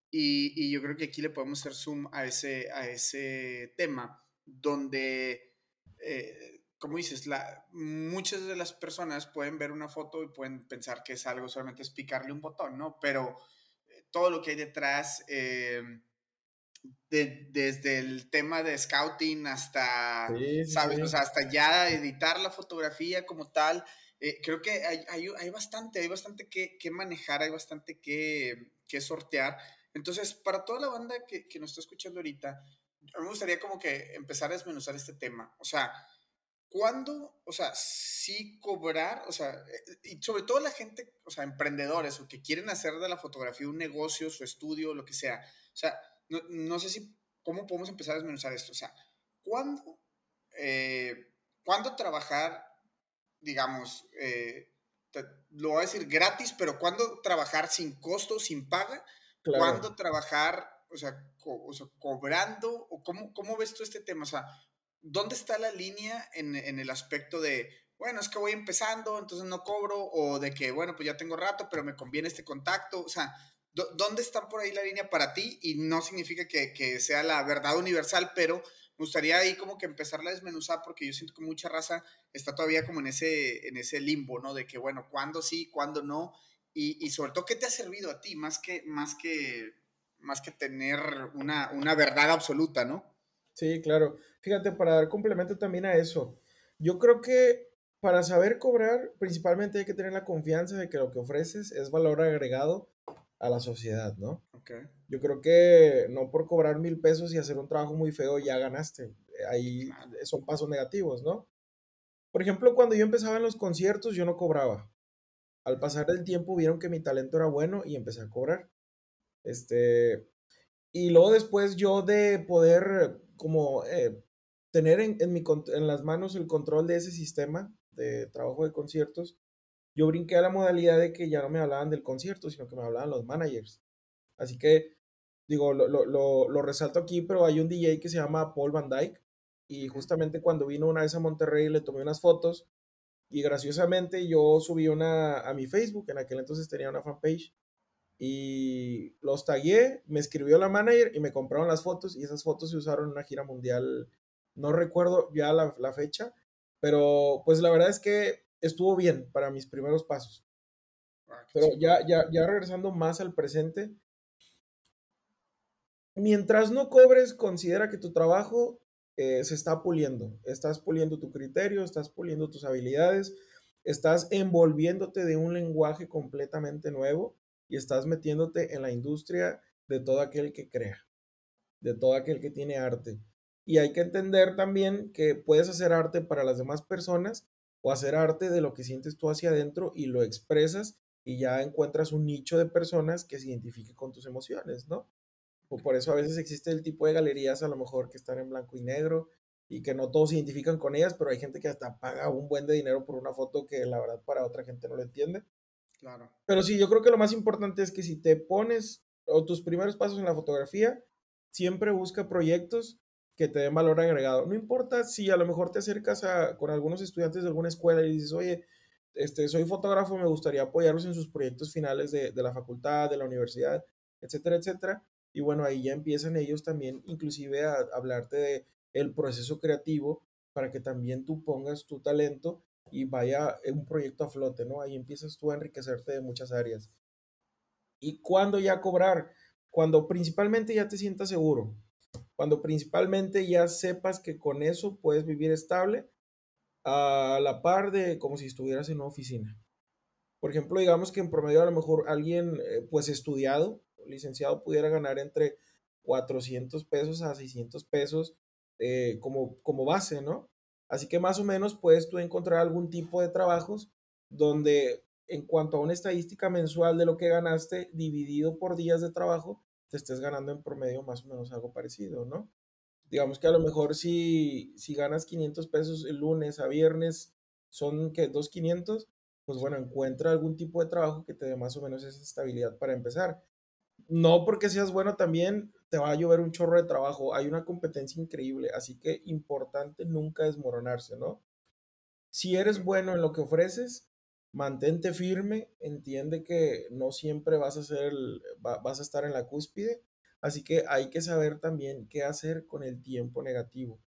y, y, yo creo que aquí le podemos hacer zoom a ese, a ese tema donde, eh, como dices, la, muchas de las personas pueden ver una foto y pueden pensar que es algo solamente es picarle un botón, ¿no? Pero eh, todo lo que hay detrás... Eh, de, desde el tema de scouting hasta, ¿sabes? O sea, hasta ya editar la fotografía como tal. Eh, creo que hay, hay, hay, bastante, hay bastante que, que manejar, hay bastante que, que, sortear. Entonces, para toda la banda que, que nos está escuchando ahorita, me gustaría como que empezar a desmenuzar este tema. O sea, ¿cuándo, o sea, sí cobrar, o sea, eh, y sobre todo la gente, o sea, emprendedores o que quieren hacer de la fotografía un negocio, su estudio, lo que sea. O sea, no, no, sé si, ¿cómo podemos empezar a desmenuzar esto? O sea, ¿cuándo, eh, ¿cuándo trabajar, digamos, eh, lo voy a decir gratis, pero ¿cuándo trabajar sin costo, sin paga? ¿Cuándo trabajar, o sea, o sea cobrando? ¿O cómo, cómo, ves tú este tema? O sea, ¿dónde está la línea en, en el aspecto de, bueno, es que voy empezando, entonces no cobro, o de que, bueno, pues ya tengo rato, pero me conviene este contacto? O sea, ¿Dónde está por ahí la línea para ti? Y no significa que, que, sea la verdad universal, pero me gustaría ahí como que empezarla a desmenuzar porque yo siento que mucha raza está todavía como en ese, en ese limbo, ¿no? De que, bueno, ¿cuándo sí, cuándo no? Y, y sobre todo, ¿qué te ha servido a ti? Más que, más que, más que tener una, una verdad absoluta, ¿no? Sí, claro. Fíjate, para dar complemento también a eso, yo creo que para saber cobrar, principalmente hay que tener la confianza de que lo que ofreces es valor agregado a la sociedad, ¿no? Okay. Yo creo que no por cobrar mil pesos y hacer un trabajo muy feo ya ganaste. Ahí son pasos negativos, ¿no? Por ejemplo, cuando yo empezaba en los conciertos, yo no cobraba. Al pasar del tiempo vieron que mi talento era bueno y empecé a cobrar. Este, y luego después yo de poder como eh, tener en, en, mi, en las manos el control de ese sistema de trabajo de conciertos, yo brinqué a la modalidad de que ya no me hablaban del concierto, sino que me hablaban los managers. Así que, digo, lo, lo, lo, resalto aquí, pero hay un DJ que se llama Paul Van Dyke y justamente cuando vino una vez a Monterrey le tomé unas fotos y graciosamente yo subí una a mi Facebook, en aquel entonces tenía una fanpage y los tagué, me escribió la manager y me compraron las fotos y esas fotos se usaron en una gira mundial, no recuerdo ya la, la fecha, pero pues la verdad es que estuvo bien para mis primeros pasos. Ah, Pero ya, ya, ya regresando más al presente, mientras no cobres, considera que tu trabajo eh, se está puliendo. Estás puliendo tu criterio, estás puliendo tus habilidades, estás envolviéndote de un lenguaje completamente nuevo y estás metiéndote en la industria de todo aquel que crea, de todo aquel que tiene arte. Y hay que entender también que puedes hacer arte para las demás personas o hacer arte de lo que sientes tú hacia adentro y lo expresas y ya encuentras un nicho de personas que se identifique con tus emociones, ¿no? O por eso a veces existe el tipo de galerías a lo mejor que están en blanco y negro y que no todos se identifican con ellas, pero hay gente que hasta paga un buen de dinero por una foto que la verdad para otra gente no lo entiende. Claro. Pero sí, yo creo que lo más importante es que si te pones o tus primeros pasos en la fotografía, siempre busca proyectos que te den valor agregado. No importa si a lo mejor te acercas a, con algunos estudiantes de alguna escuela y dices, oye, este, soy fotógrafo, me gustaría apoyarlos en sus proyectos finales de, de la facultad, de la universidad, etcétera, etcétera. Y bueno, ahí ya empiezan ellos también inclusive a, hablarte de el proceso creativo para que también tú pongas tu talento y vaya un proyecto a flote, ¿no? Ahí empiezas tú a enriquecerte de muchas áreas. ¿Y cuándo ya cobrar? Cuando principalmente ya te sientas seguro, cuando principalmente ya sepas que con eso puedes vivir estable a la par de como si estuvieras en una oficina. Por ejemplo, digamos que en promedio a lo mejor alguien eh, pues estudiado, licenciado, pudiera ganar entre 400 pesos a 600 pesos eh, como, como base, ¿no? Así que más o menos puedes tú encontrar algún tipo de trabajos donde en cuanto a una estadística mensual de lo que ganaste dividido por días de trabajo, te estés ganando en promedio más o menos algo parecido, ¿no? Digamos que a lo mejor si, si ganas 500 pesos el lunes a viernes, son que 2.500, pues bueno, encuentra algún tipo de trabajo que te dé más o menos esa estabilidad para empezar. No porque seas bueno también te va a llover un chorro de trabajo, hay una competencia increíble, así que importante nunca desmoronarse, ¿no? Si eres bueno en lo que ofreces, mantente firme, entiende que no siempre vas a, ser vas a estar en la cúspide, así que hay que saber también qué hacer con el tiempo negativo.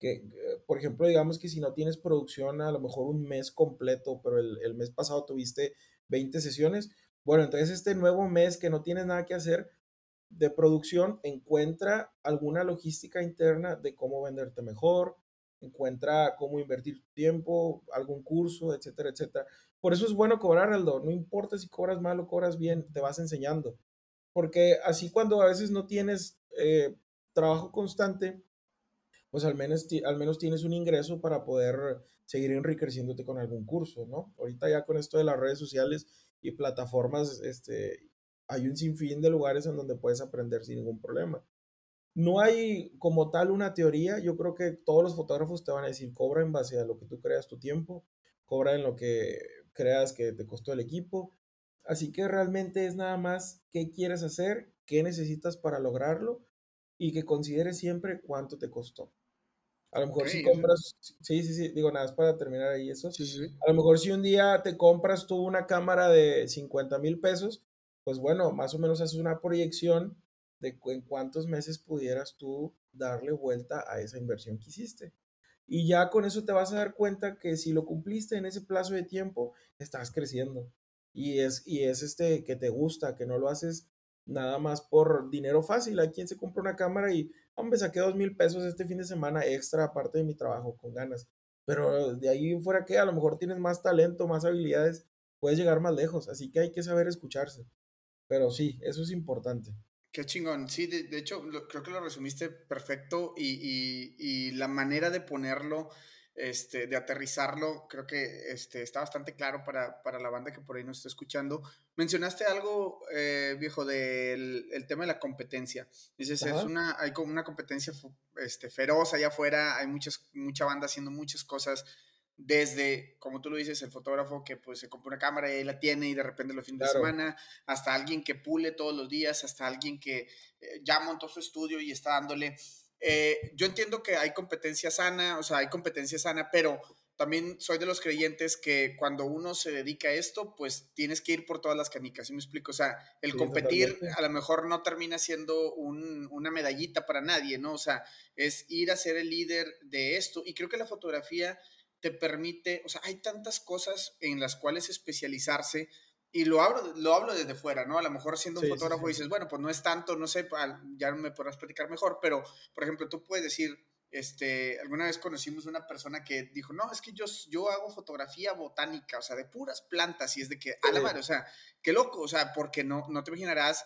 Que, eh, por ejemplo, digamos que si no tienes producción a lo mejor un mes completo, pero el, el mes pasado tuviste 20 sesiones, bueno, entonces este nuevo mes que no tienes nada que hacer de producción, encuentra alguna logística interna de cómo venderte mejor, encuentra cómo invertir tu tiempo, algún curso, etcétera, etcétera. Por eso es bueno cobrar, Aldo. No importa si cobras mal o cobras bien, te vas enseñando. Porque así cuando a veces no tienes eh, trabajo constante, pues al menos, al menos tienes un ingreso para poder seguir enriqueciéndote con algún curso, ¿no? Ahorita ya con esto de las redes sociales y plataformas, este, hay un sinfín de lugares en donde puedes aprender sin ningún problema. No hay como tal una teoría, yo creo que todos los fotógrafos te van a decir, cobra en base a lo que tú creas tu tiempo, cobra en lo que creas que te costó el equipo. Así que realmente es nada más qué quieres hacer, qué necesitas para lograrlo y que consideres siempre cuánto te costó. A lo mejor si compras, sí, sí, sí, digo nada, es para terminar ahí eso. A lo mejor si un día te compras tú una cámara de 50 mil pesos, pues bueno, más o menos haces una proyección de en cuántos meses pudieras tú darle vuelta a esa inversión que hiciste. Y ya con eso te vas a dar cuenta que si lo cumpliste en ese plazo de tiempo, estás creciendo. Y es, y es este que te gusta, que no lo haces nada más por dinero fácil. Hay quien se compra una cámara y, hombre, saqué dos mil pesos este fin de semana extra aparte de mi trabajo con ganas. Pero de ahí fuera que a lo mejor tienes más talento, más habilidades, puedes llegar más lejos. Así que hay que saber escucharse. Pero sí, eso es importante. Qué chingón. Sí, de, hecho, creo que lo resumiste perfecto y, la manera de ponerlo, este, de aterrizarlo, creo que este, está bastante claro para, la banda que por ahí nos está escuchando. Mencionaste algo, eh, viejo, del el tema de la competencia. Dices, es una, hay como una competencia este, feroz allá afuera, hay muchas, mucha banda haciendo muchas cosas desde, como tú lo dices, el fotógrafo que pues se compra una cámara y ahí la tiene y de repente lo fin de semana, hasta alguien que pule todos los días, hasta alguien que eh, ya montó su estudio y está dándole. Eh, yo entiendo que hay competencia sana, o sea, hay competencia sana, pero también soy de los creyentes que cuando uno se dedica a esto, pues tienes que ir por todas las canicas, ¿sí me explico? O sea, el competir a lo mejor no termina siendo una medallita para nadie, ¿no? O sea, es ir a ser el líder de esto. Y creo que la fotografía te permite, o sea, hay tantas cosas en las cuales especializarse y lo hablo, lo hablo desde fuera, ¿no? A lo mejor siendo un fotógrafo dices, bueno, pues no es tanto, no sé, ya me podrás platicar mejor, pero, por ejemplo, tú puedes decir, este, alguna vez conocimos una persona que dijo, no, es que yo, yo hago fotografía botánica, o sea, de puras plantas, y es de que, a la madre, o sea, qué loco, o sea, porque no, no te imaginarás,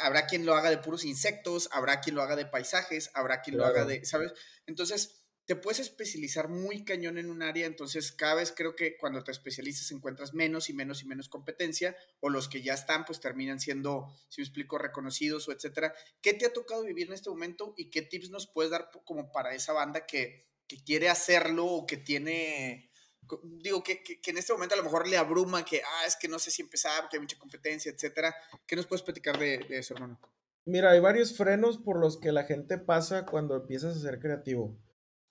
habrá quien lo haga de puros insectos, habrá quien lo haga de paisajes, habrá quien lo haga de, ¿sabes? Entonces, te puedes especializar muy cañón en un área, entonces cada vez creo que cuando te especializas encuentras menos y menos y menos competencia, o los que ya están, pues terminan siendo, si me explico, reconocidos o etcétera. ¿Qué te ha tocado vivir en este momento y qué tips nos puedes dar como para esa banda que, quiere hacerlo o que tiene, digo, que, en este momento a lo mejor le abruma que, ah, es que no sé si empezar, que hay mucha competencia, etcétera? ¿Qué nos puedes platicar de, de eso, hermano? Mira, hay varios frenos por los que la gente pasa cuando empiezas a ser creativo.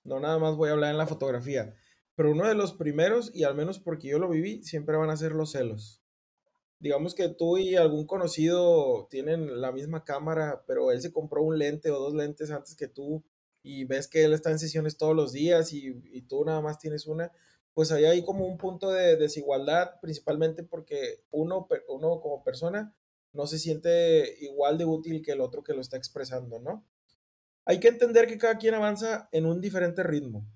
No nada más voy a hablar en la fotografía. Pero uno de los primeros, y al menos porque yo lo viví, siempre van a ser los celos. Digamos que tú y algún conocido tienen la misma cámara, pero él se compró un lente o dos lentes antes que tú y ves que él está en sesiones todos los días y, tú nada más tienes una, pues ahí hay como un punto de desigualdad, principalmente porque uno, uno como persona no se siente igual de útil que el otro que lo está expresando, ¿no? Hay que entender que cada quien avanza en un diferente ritmo.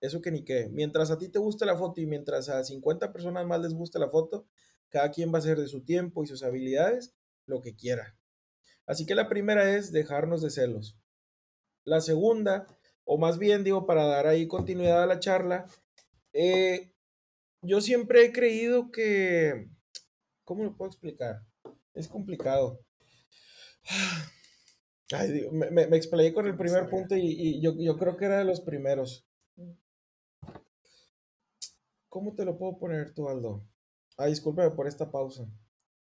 Eso que ni qué. Mientras a ti te guste la foto y mientras a 50 personas más les guste la foto, cada quien va a hacer de su tiempo y sus habilidades lo que quiera. Así que la primera es dejarnos de celos. La segunda, o más bien digo, para dar ahí continuidad a la charla, eh, yo siempre he creído que, ¿cómo lo puedo explicar? Es complicado. Ay, me, me, explayé con el primer punto y, yo, yo, creo que era de los primeros. ¿Cómo te lo puedo poner tú, Aldo? Ay, discúlpeme por esta pausa.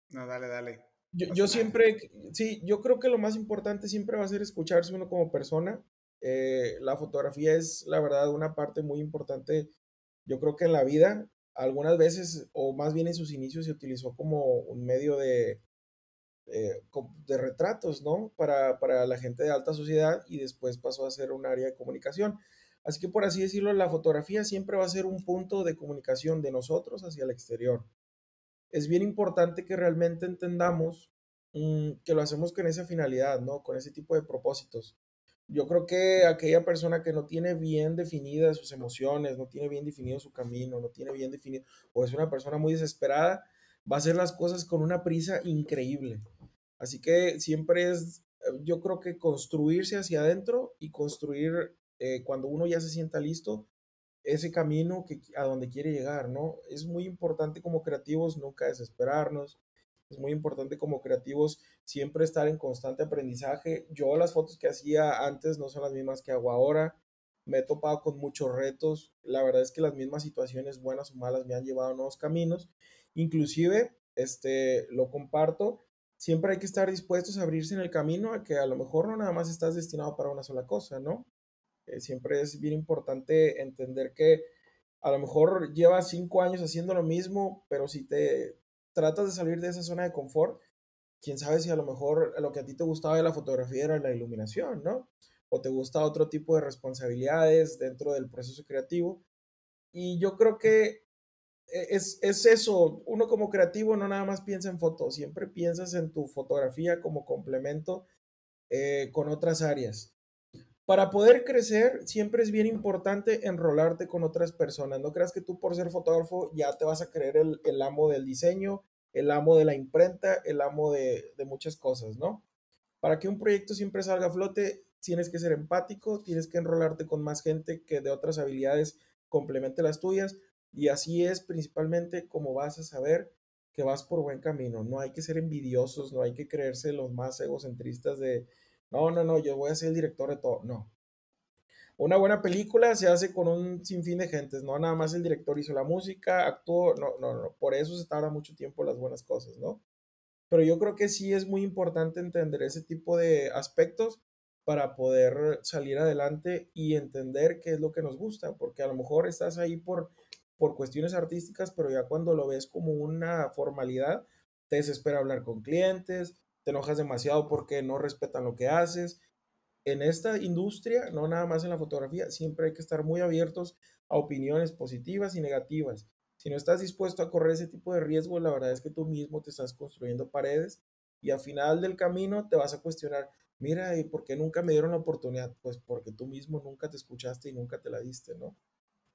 No, dale, dale. Yo, yo siempre, sí, yo creo que lo más importante siempre va a ser escucharse uno como persona. Eh, la fotografía es, la verdad, una parte muy importante, yo creo que en la vida, algunas veces, o más bien en sus inicios, se utilizó como un medio de, eh, de retratos, ¿no? Para, para, la gente de alta sociedad y después pasó a ser un área de comunicación. Así que por así decirlo, la fotografía siempre va a ser un punto de comunicación de nosotros hacia el exterior. Es bien importante que realmente entendamos mm, que lo hacemos con esa finalidad, ¿no? Con ese tipo de propósitos. Yo creo que aquella persona que no tiene bien definidas sus emociones, no tiene bien definido su camino, no tiene bien definido, o es una persona muy desesperada, va a hacer las cosas con una prisa increíble. Así que siempre es, yo creo que construirse hacia adentro y construir eh, cuando uno ya se sienta listo, ese camino que, a donde quiere llegar, ¿no? Es muy importante como creativos nunca desesperarnos, es muy importante como creativos siempre estar en constante aprendizaje. Yo las fotos que hacía antes no son las mismas que hago ahora. Me he topado con muchos retos. La verdad es que las mismas situaciones, buenas o malas, me han llevado a nuevos caminos. Inclusive, este, lo comparto, siempre hay que estar dispuestos a abrirse en el camino a que a lo mejor no nada más estás destinado para una sola cosa, ¿no? Eh, siempre es bien importante entender que a lo mejor llevas cinco años haciendo lo mismo, pero si te tratas de salir de esa zona de confort, quién sabe si a lo mejor lo que a ti te gustaba de la fotografía era la iluminación, ¿no? O te gusta otro tipo de responsabilidades dentro del proceso creativo. Y yo creo que es, es, eso, uno como creativo no nada más piensa en fotos, siempre piensas en tu fotografía como complemento eh, con otras áreas. Para poder crecer, siempre es bien importante enrolarte con otras personas. No creas que tú por ser fotógrafo ya te vas a creer el, el amo del diseño, el amo de la imprenta, el amo de, de muchas cosas, ¿no? Para que un proyecto siempre salga a flote, tienes que ser empático, tienes que enrolarte con más gente que de otras habilidades complemente las tuyas y así es principalmente como vas a saber que vas por buen camino. No hay que ser envidiosos, no hay que creerse los más egocentristas de, no, no, no, yo voy a ser el director de todo. No. Una buena película se hace con un sinfín de gentes, no nada más el director hizo la música, actuó, no, no, no, por eso se tarda mucho tiempo las buenas cosas, ¿no? Pero yo creo que sí es muy importante entender ese tipo de aspectos para poder salir adelante y entender qué es lo que nos gusta, porque a lo mejor estás ahí por, por cuestiones artísticas, pero ya cuando lo ves como una formalidad, te desespera hablar con clientes, te enojas demasiado porque no respetan lo que haces. En esta industria, no nada más en la fotografía, siempre hay que estar muy abiertos a opiniones positivas y negativas. Si no estás dispuesto a correr ese tipo de riesgo, la verdad es que tú mismo te estás construyendo paredes y al final del camino te vas a cuestionar, mira, ¿y por qué nunca me dieron la oportunidad? Pues porque tú mismo nunca te escuchaste y nunca te la diste, ¿no?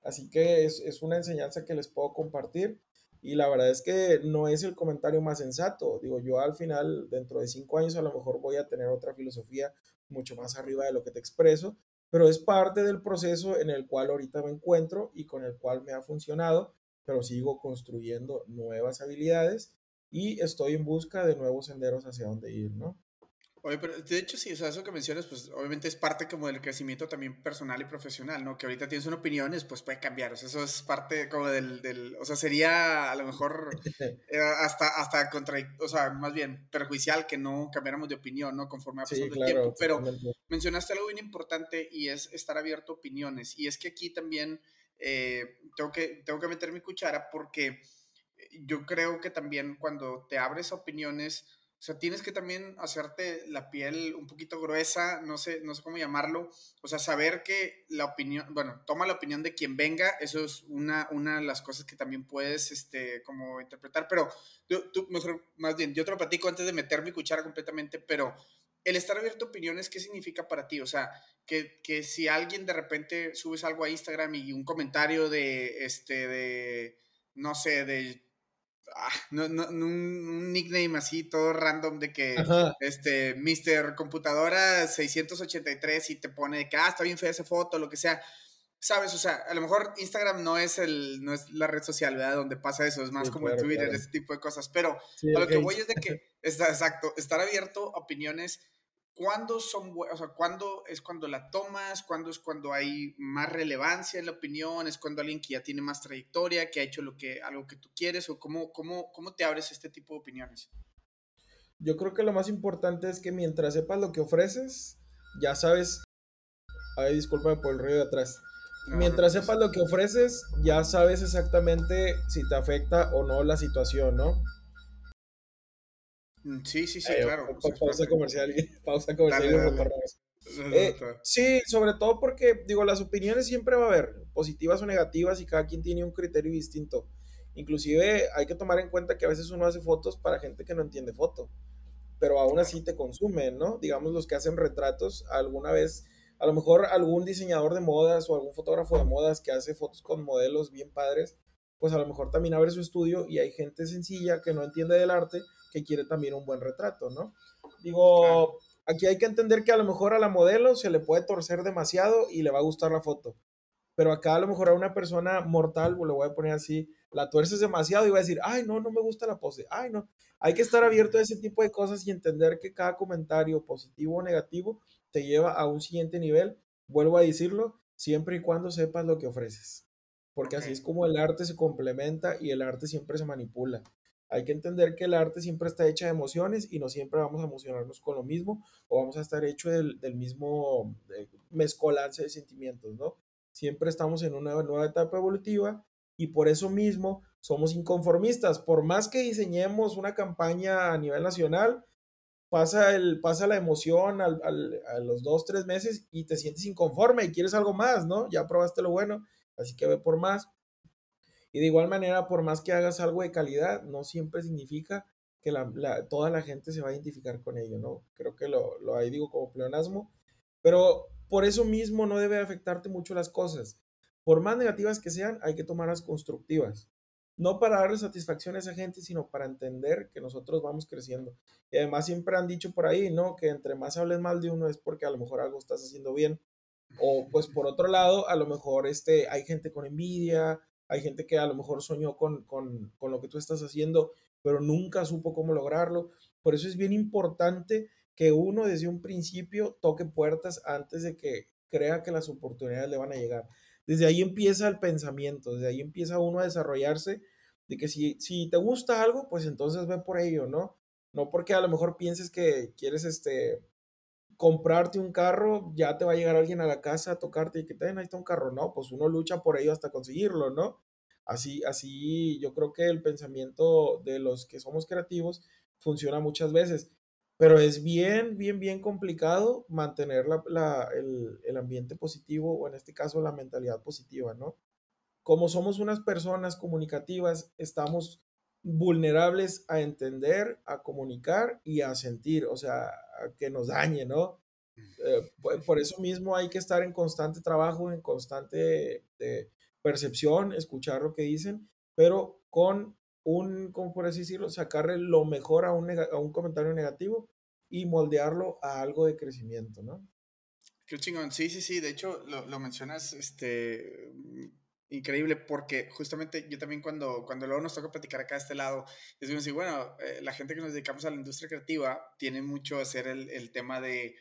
Así que es, es una enseñanza que les puedo compartir y la verdad es que no es el comentario más sensato. Digo, yo al final, dentro de cinco años, a lo mejor voy a tener otra filosofía mucho más arriba de lo que te expreso, pero es parte del proceso en el cual ahorita me encuentro y con el cual me ha funcionado, pero sigo construyendo nuevas habilidades y estoy en busca de nuevos senderos hacia dónde ir, ¿no? Oye, pero de hecho, sí, o sea, eso que mencionas, pues obviamente es parte como del crecimiento también personal y profesional, ¿no? Que ahorita tienes una opinión, pues puede cambiar, o sea, eso es parte como del, del o sea, sería a lo mejor <laughs> eh, hasta, hasta contra, o sea, más bien perjudicial que no cambiáramos de opinión, ¿no? Conforme ha pasado el tiempo. Pero mencionaste algo bien importante y es estar abierto a opiniones. Y es que aquí también eh, tengo, que, tengo que meter mi cuchara porque yo creo que también cuando te abres a opiniones, sea, tienes que también hacerte la piel un poquito gruesa, no sé, no sé cómo llamarlo. O sea, saber que la opinión, bueno, toma la opinión de quien venga, eso es una, una de las cosas que también puedes, este, como interpretar. Pero tú, mejor, más bien, yo te lo platico antes de meter mi cuchara completamente, pero el estar abierto a opiniones, ¿qué significa para ti? O sea, que, que si alguien de repente subes algo a Instagram y un comentario de, este, de, no sé, de Ah, no, no, un nickname así todo random de que este Mr. Computadora 683 y te pone que ah, está bien fea esa foto, lo que sea. Sabes, o sea, a lo mejor Instagram no es el no es la red social, ¿verdad? Donde pasa eso, es más como el Twitter, ese tipo de cosas, pero a lo que voy es de que está exacto, estar abierto a opiniones ¿Cuándo son o sea, cuándo es cuando la tomas? ¿Cuándo es cuando hay más relevancia en la opinión? ¿Es cuando alguien que ya tiene más trayectoria, que ha hecho lo que, algo que tú quieres? ¿O cómo, cómo, cómo te abres a este tipo de opiniones? Yo creo que lo más importante es que mientras sepas lo que ofreces, ya sabes. Ay, discúlpame por el ruido de atrás. Mientras sepas lo que ofreces, ya sabes exactamente si te afecta o no la situación, ¿no? Mm, sí, sí, sí, claro. <laughs> pausa comercial, pausa comercial eh, sí, sobre todo porque, digo, las opiniones siempre va a haber, positivas o negativas, y cada quien tiene un criterio distinto. Inclusive hay que tomar en cuenta que a veces uno hace fotos para gente que no entiende foto, pero aún así te consumen, ¿no? Digamos los que hacen retratos, alguna vez, a lo mejor algún diseñador de modas o algún fotógrafo de modas que hace fotos con modelos bien padres, pues a lo mejor también abre su estudio y hay gente sencilla que no entiende del arte que quiere también un buen retrato, ¿no? Digo, aquí hay que entender que a lo mejor a la modelo se le puede torcer demasiado y le va a gustar la foto. Pero acá a lo mejor a una persona mortal, lo voy a poner así, la tuerces demasiado y va a decir, ay, no, no me gusta la pose, ay, no. Hay que estar abierto a ese tipo de cosas y entender que cada comentario positivo o negativo te lleva a un siguiente nivel. Vuelvo a decirlo, siempre y cuando sepas lo que ofreces. Porque así es como el arte se complementa y el arte siempre se manipula. Hay que entender que el arte siempre está hecha de emociones y no siempre vamos a emocionarnos con lo mismo o vamos a estar hecho del, mismo mezcolanza de sentimientos, ¿no? Siempre estamos en una nueva etapa evolutiva y por eso mismo somos inconformistas. Por más que diseñemos una campaña a nivel nacional, pasa, el, pasa la emoción a los dos, tres meses y te sientes inconforme y quieres algo más, ¿no? Ya probaste lo bueno, así que ve por más. Y de igual manera, por más que hagas algo de calidad, no siempre significa que toda la gente se va a identificar con ello, ¿no? Creo que lo, lo ahí digo como pleonasmo, pero por eso mismo no debe afectarte mucho las cosas. Por más negativas que sean, hay que tomarlas constructivas. No para darle satisfacción a esa gente, sino para entender que nosotros vamos creciendo. Y además siempre han dicho por ahí, ¿no? Que entre más hables mal de uno es porque a lo mejor algo estás haciendo bien. O pues por otro lado, a lo mejor este, hay gente con envidia, hay gente que a lo mejor soñó con, lo que tú estás haciendo, pero nunca supo cómo lograrlo. Por eso es bien importante que uno desde un principio toque puertas antes de que crea que las oportunidades le van a llegar. Desde ahí empieza el pensamiento, desde ahí empieza uno a desarrollarse de que si, si te gusta algo, pues entonces ve por ello, ¿no? No porque a lo mejor pienses que quieres este, comprarte un carro, ya te va a llegar alguien a la casa a tocarte y que te ahí está un carro, no, pues uno lucha por ello hasta conseguirlo, ¿no? Así, así yo creo que el pensamiento de los que somos creativos funciona muchas veces, pero es bien, bien, bien complicado mantener la, el, el ambiente positivo o en este caso la mentalidad positiva, ¿no? Como somos unas personas comunicativas, estamos vulnerables a entender, a comunicar y a sentir, o sea, que nos dañe, ¿no? Eh, por, eso mismo hay que estar en constante trabajo, en constante eh, percepción, escuchar lo que dicen, pero con un, como por así decirlo, sacarle lo mejor a un, a un comentario negativo y moldearlo a algo de crecimiento, ¿no? Qué chingón, sí, sí, sí, de hecho lo, lo mencionas, este, increíble porque justamente yo también cuando, cuando luego nos toca platicar acá de este lado, decimos así, bueno, eh, la gente que nos dedicamos a la industria creativa tiene mucho a hacer el, el tema de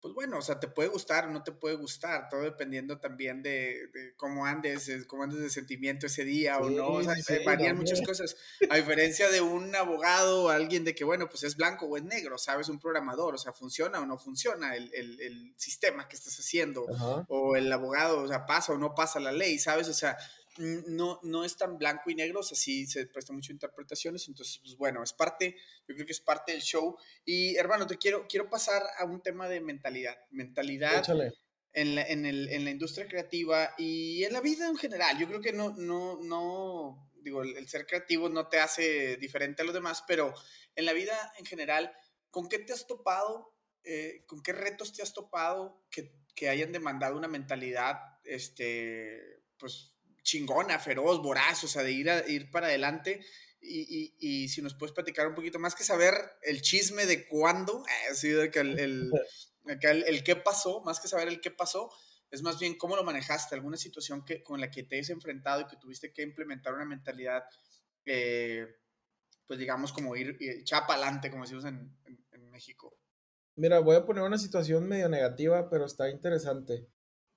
pues bueno, o sea, te puede gustar o no te puede gustar, todo dependiendo también de, cómo andes, cómo andes de sentimiento ese día o no, o sea, varían muchas cosas. A diferencia de un abogado o alguien de que, bueno, pues es blanco o es negro, sabes, un programador, o sea, funciona o no funciona el, el, el sistema que estás haciendo, o el abogado, o sea, pasa o no pasa la ley, sabes, o sea, no, no es tan blanco y negro, o sea, sí se presta mucho interpretaciones, entonces, pues bueno, es parte, yo creo que es parte del show. Y hermano, te quiero, quiero pasar a un tema de mentalidad, mentalidad en la, en, el, en la, industria creativa y en la vida en general. Yo creo que no, no, no, digo, el, ser creativo no te hace diferente a los demás, pero en la vida en general, ¿con qué te has topado? Eh, ¿Con qué retos te has topado que, que hayan demandado una mentalidad, este, pues, chingona, feroz, voraz, o sea, de ir, a, ir para adelante. Y, y, si nos puedes platicar un poquito más que saber el chisme de cuándo, <laughs> así de que el, el, el, qué pasó, más que saber el qué pasó, es más bien cómo lo manejaste, alguna situación que, con la que te has enfrentado y que tuviste que implementar una mentalidad, eh, pues digamos, como ir chapa adelante, como decimos en, en México. Mira, voy a poner una situación medio negativa, pero está interesante.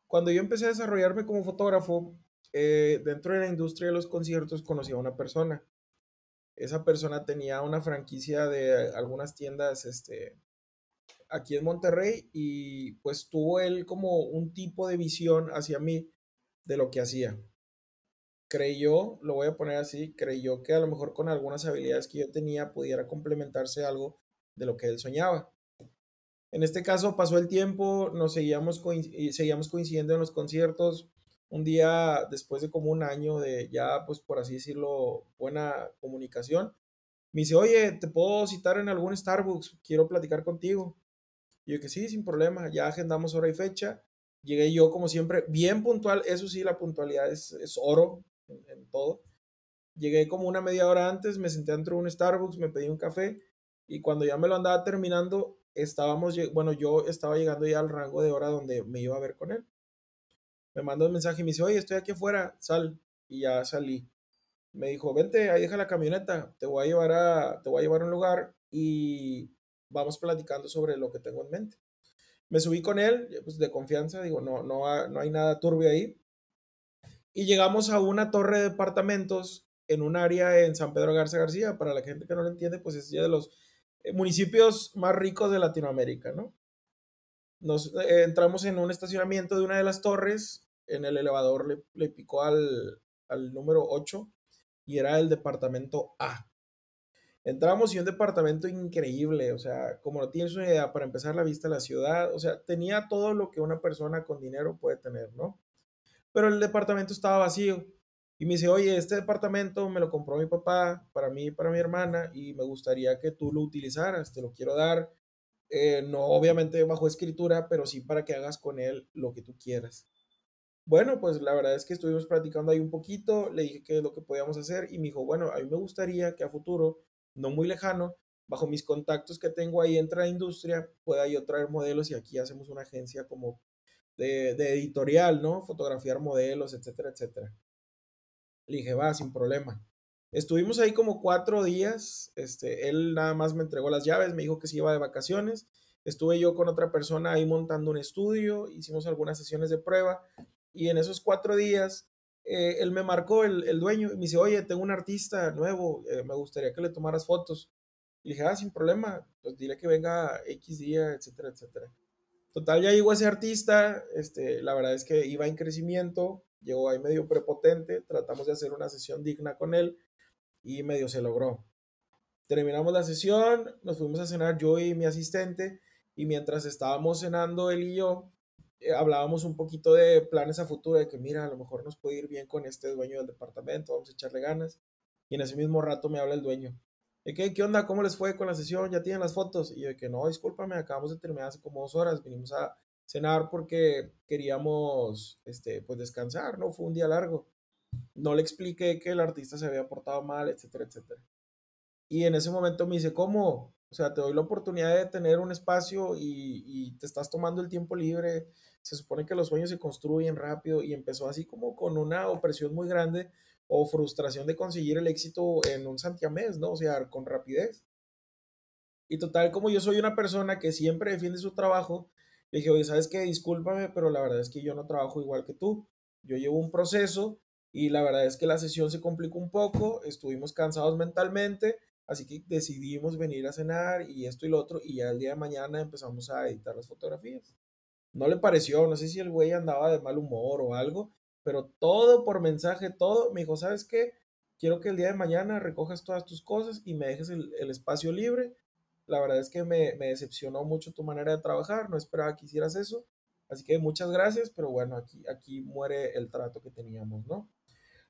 Cuando yo empecé a desarrollarme como fotógrafo, eh, dentro de la industria de los conciertos conocí a una persona. Esa persona tenía una franquicia de algunas tiendas este, aquí en Monterrey y pues tuvo él como un tipo de visión hacia mí de lo que hacía. Creyó, lo voy a poner así, creyó que a lo mejor con algunas habilidades que yo tenía pudiera complementarse algo de lo que él soñaba. En este caso pasó el tiempo, nos seguíamos, seguíamos coincidiendo en los conciertos. Un día después de como un año de ya, pues por así decirlo, buena comunicación, me dice, oye, ¿te puedo citar en algún Starbucks? Quiero platicar contigo. Y yo que sí, sin problema, ya agendamos hora y fecha. Llegué yo como siempre, bien puntual, eso sí, la puntualidad es, es oro en, en, todo. Llegué como una media hora antes, me senté dentro de un Starbucks, me pedí un café y cuando ya me lo andaba terminando, estábamos, bueno, yo estaba llegando ya al rango de hora donde me iba a ver con él. Me mandó un mensaje y me dice, oye, estoy aquí afuera, sal. Y ya salí. Me dijo, vente, ahí deja la camioneta, te voy a llevar a, te voy a llevar a un lugar y vamos platicando sobre lo que tengo en mente. Me subí con él, pues de confianza, digo, no, no, no hay nada turbio ahí. Y llegamos a una torre de departamentos en un área en San Pedro Garza García. Para la gente que no lo entiende, pues es ya de los eh, municipios más ricos de Latinoamérica, ¿no? Nos eh, entramos en un estacionamiento de una de las torres, en el elevador le, le picó al, al, número 8 y era el departamento A. Entramos y un departamento increíble, o sea, como no tienes una idea, para empezar la vista de la ciudad, o sea, tenía todo lo que una persona con dinero puede tener, ¿no? Pero el departamento estaba vacío. Y me dice, oye, este departamento me lo compró mi papá para mí y para mi hermana y me gustaría que tú lo utilizaras, te lo quiero dar. Eh, no obviamente bajo escritura, pero sí para que hagas con él lo que tú quieras. Bueno, pues la verdad es que estuvimos practicando ahí un poquito, le dije qué es lo que podíamos hacer y me dijo, bueno, a mí me gustaría que a futuro, no muy lejano, bajo mis contactos que tengo ahí entre la industria, pueda yo traer modelos y aquí hacemos una agencia como de, de editorial, ¿no? Fotografiar modelos, etcétera, etcétera. Le dije, va, sin problema. Estuvimos ahí como cuatro días. Este, él nada más me entregó las llaves, me dijo que se iba de vacaciones. Estuve yo con otra persona ahí montando un estudio, hicimos algunas sesiones de prueba y en esos cuatro días eh, él me marcó, el, el, dueño, y me dice, oye, tengo un artista nuevo, eh, me gustaría que le tomaras fotos. Y dije, ah, sin problema, pues dile que venga X día, etcétera, etcétera. Total, ya llegó ese artista, este, la verdad es que iba en crecimiento, llegó ahí medio prepotente, tratamos de hacer una sesión digna con él y medio se logró. Terminamos la sesión, nos fuimos a cenar yo y mi asistente y mientras estábamos cenando él y yo, eh, hablábamos un poquito de planes a futuro, de que mira, a lo mejor nos puede ir bien con este dueño del departamento, vamos a echarle ganas. Y en ese mismo rato me habla el dueño. ¿De qué, qué onda? ¿Cómo les fue con la sesión? ¿Ya tienen las fotos? Y yo de que no, discúlpame, acabamos de terminar hace como dos horas, vinimos a cenar porque queríamos, este, pues descansar, ¿no? Fue un día largo. No le expliqué que el artista se había portado mal, etcétera, etcétera. Y en ese momento me dice, ¿cómo? O sea, te doy la oportunidad de tener un espacio y, te estás tomando el tiempo libre. Se supone que los sueños se construyen rápido y empezó así como con una opresión muy grande o frustración de conseguir el éxito en un santiamés, ¿no? O sea, con rapidez. Y total, como yo soy una persona que siempre defiende su trabajo, le dije, oye, ¿sabes qué? Discúlpame, pero la verdad es que yo no trabajo igual que tú. Yo llevo un proceso y la verdad es que la sesión se complicó un poco, estuvimos cansados mentalmente, así que decidimos venir a cenar y esto y lo otro, y ya el día de mañana empezamos a editar las fotografías. No le pareció, no sé si el güey andaba de mal humor o algo, pero todo por mensaje, todo, me dijo, ¿sabes qué? Quiero que el día de mañana recojas todas tus cosas y me dejes el, el espacio libre la verdad es que me, me, decepcionó mucho tu manera de trabajar, no esperaba que hicieras eso, así que muchas gracias, pero bueno, aquí, aquí muere el trato que teníamos, ¿no?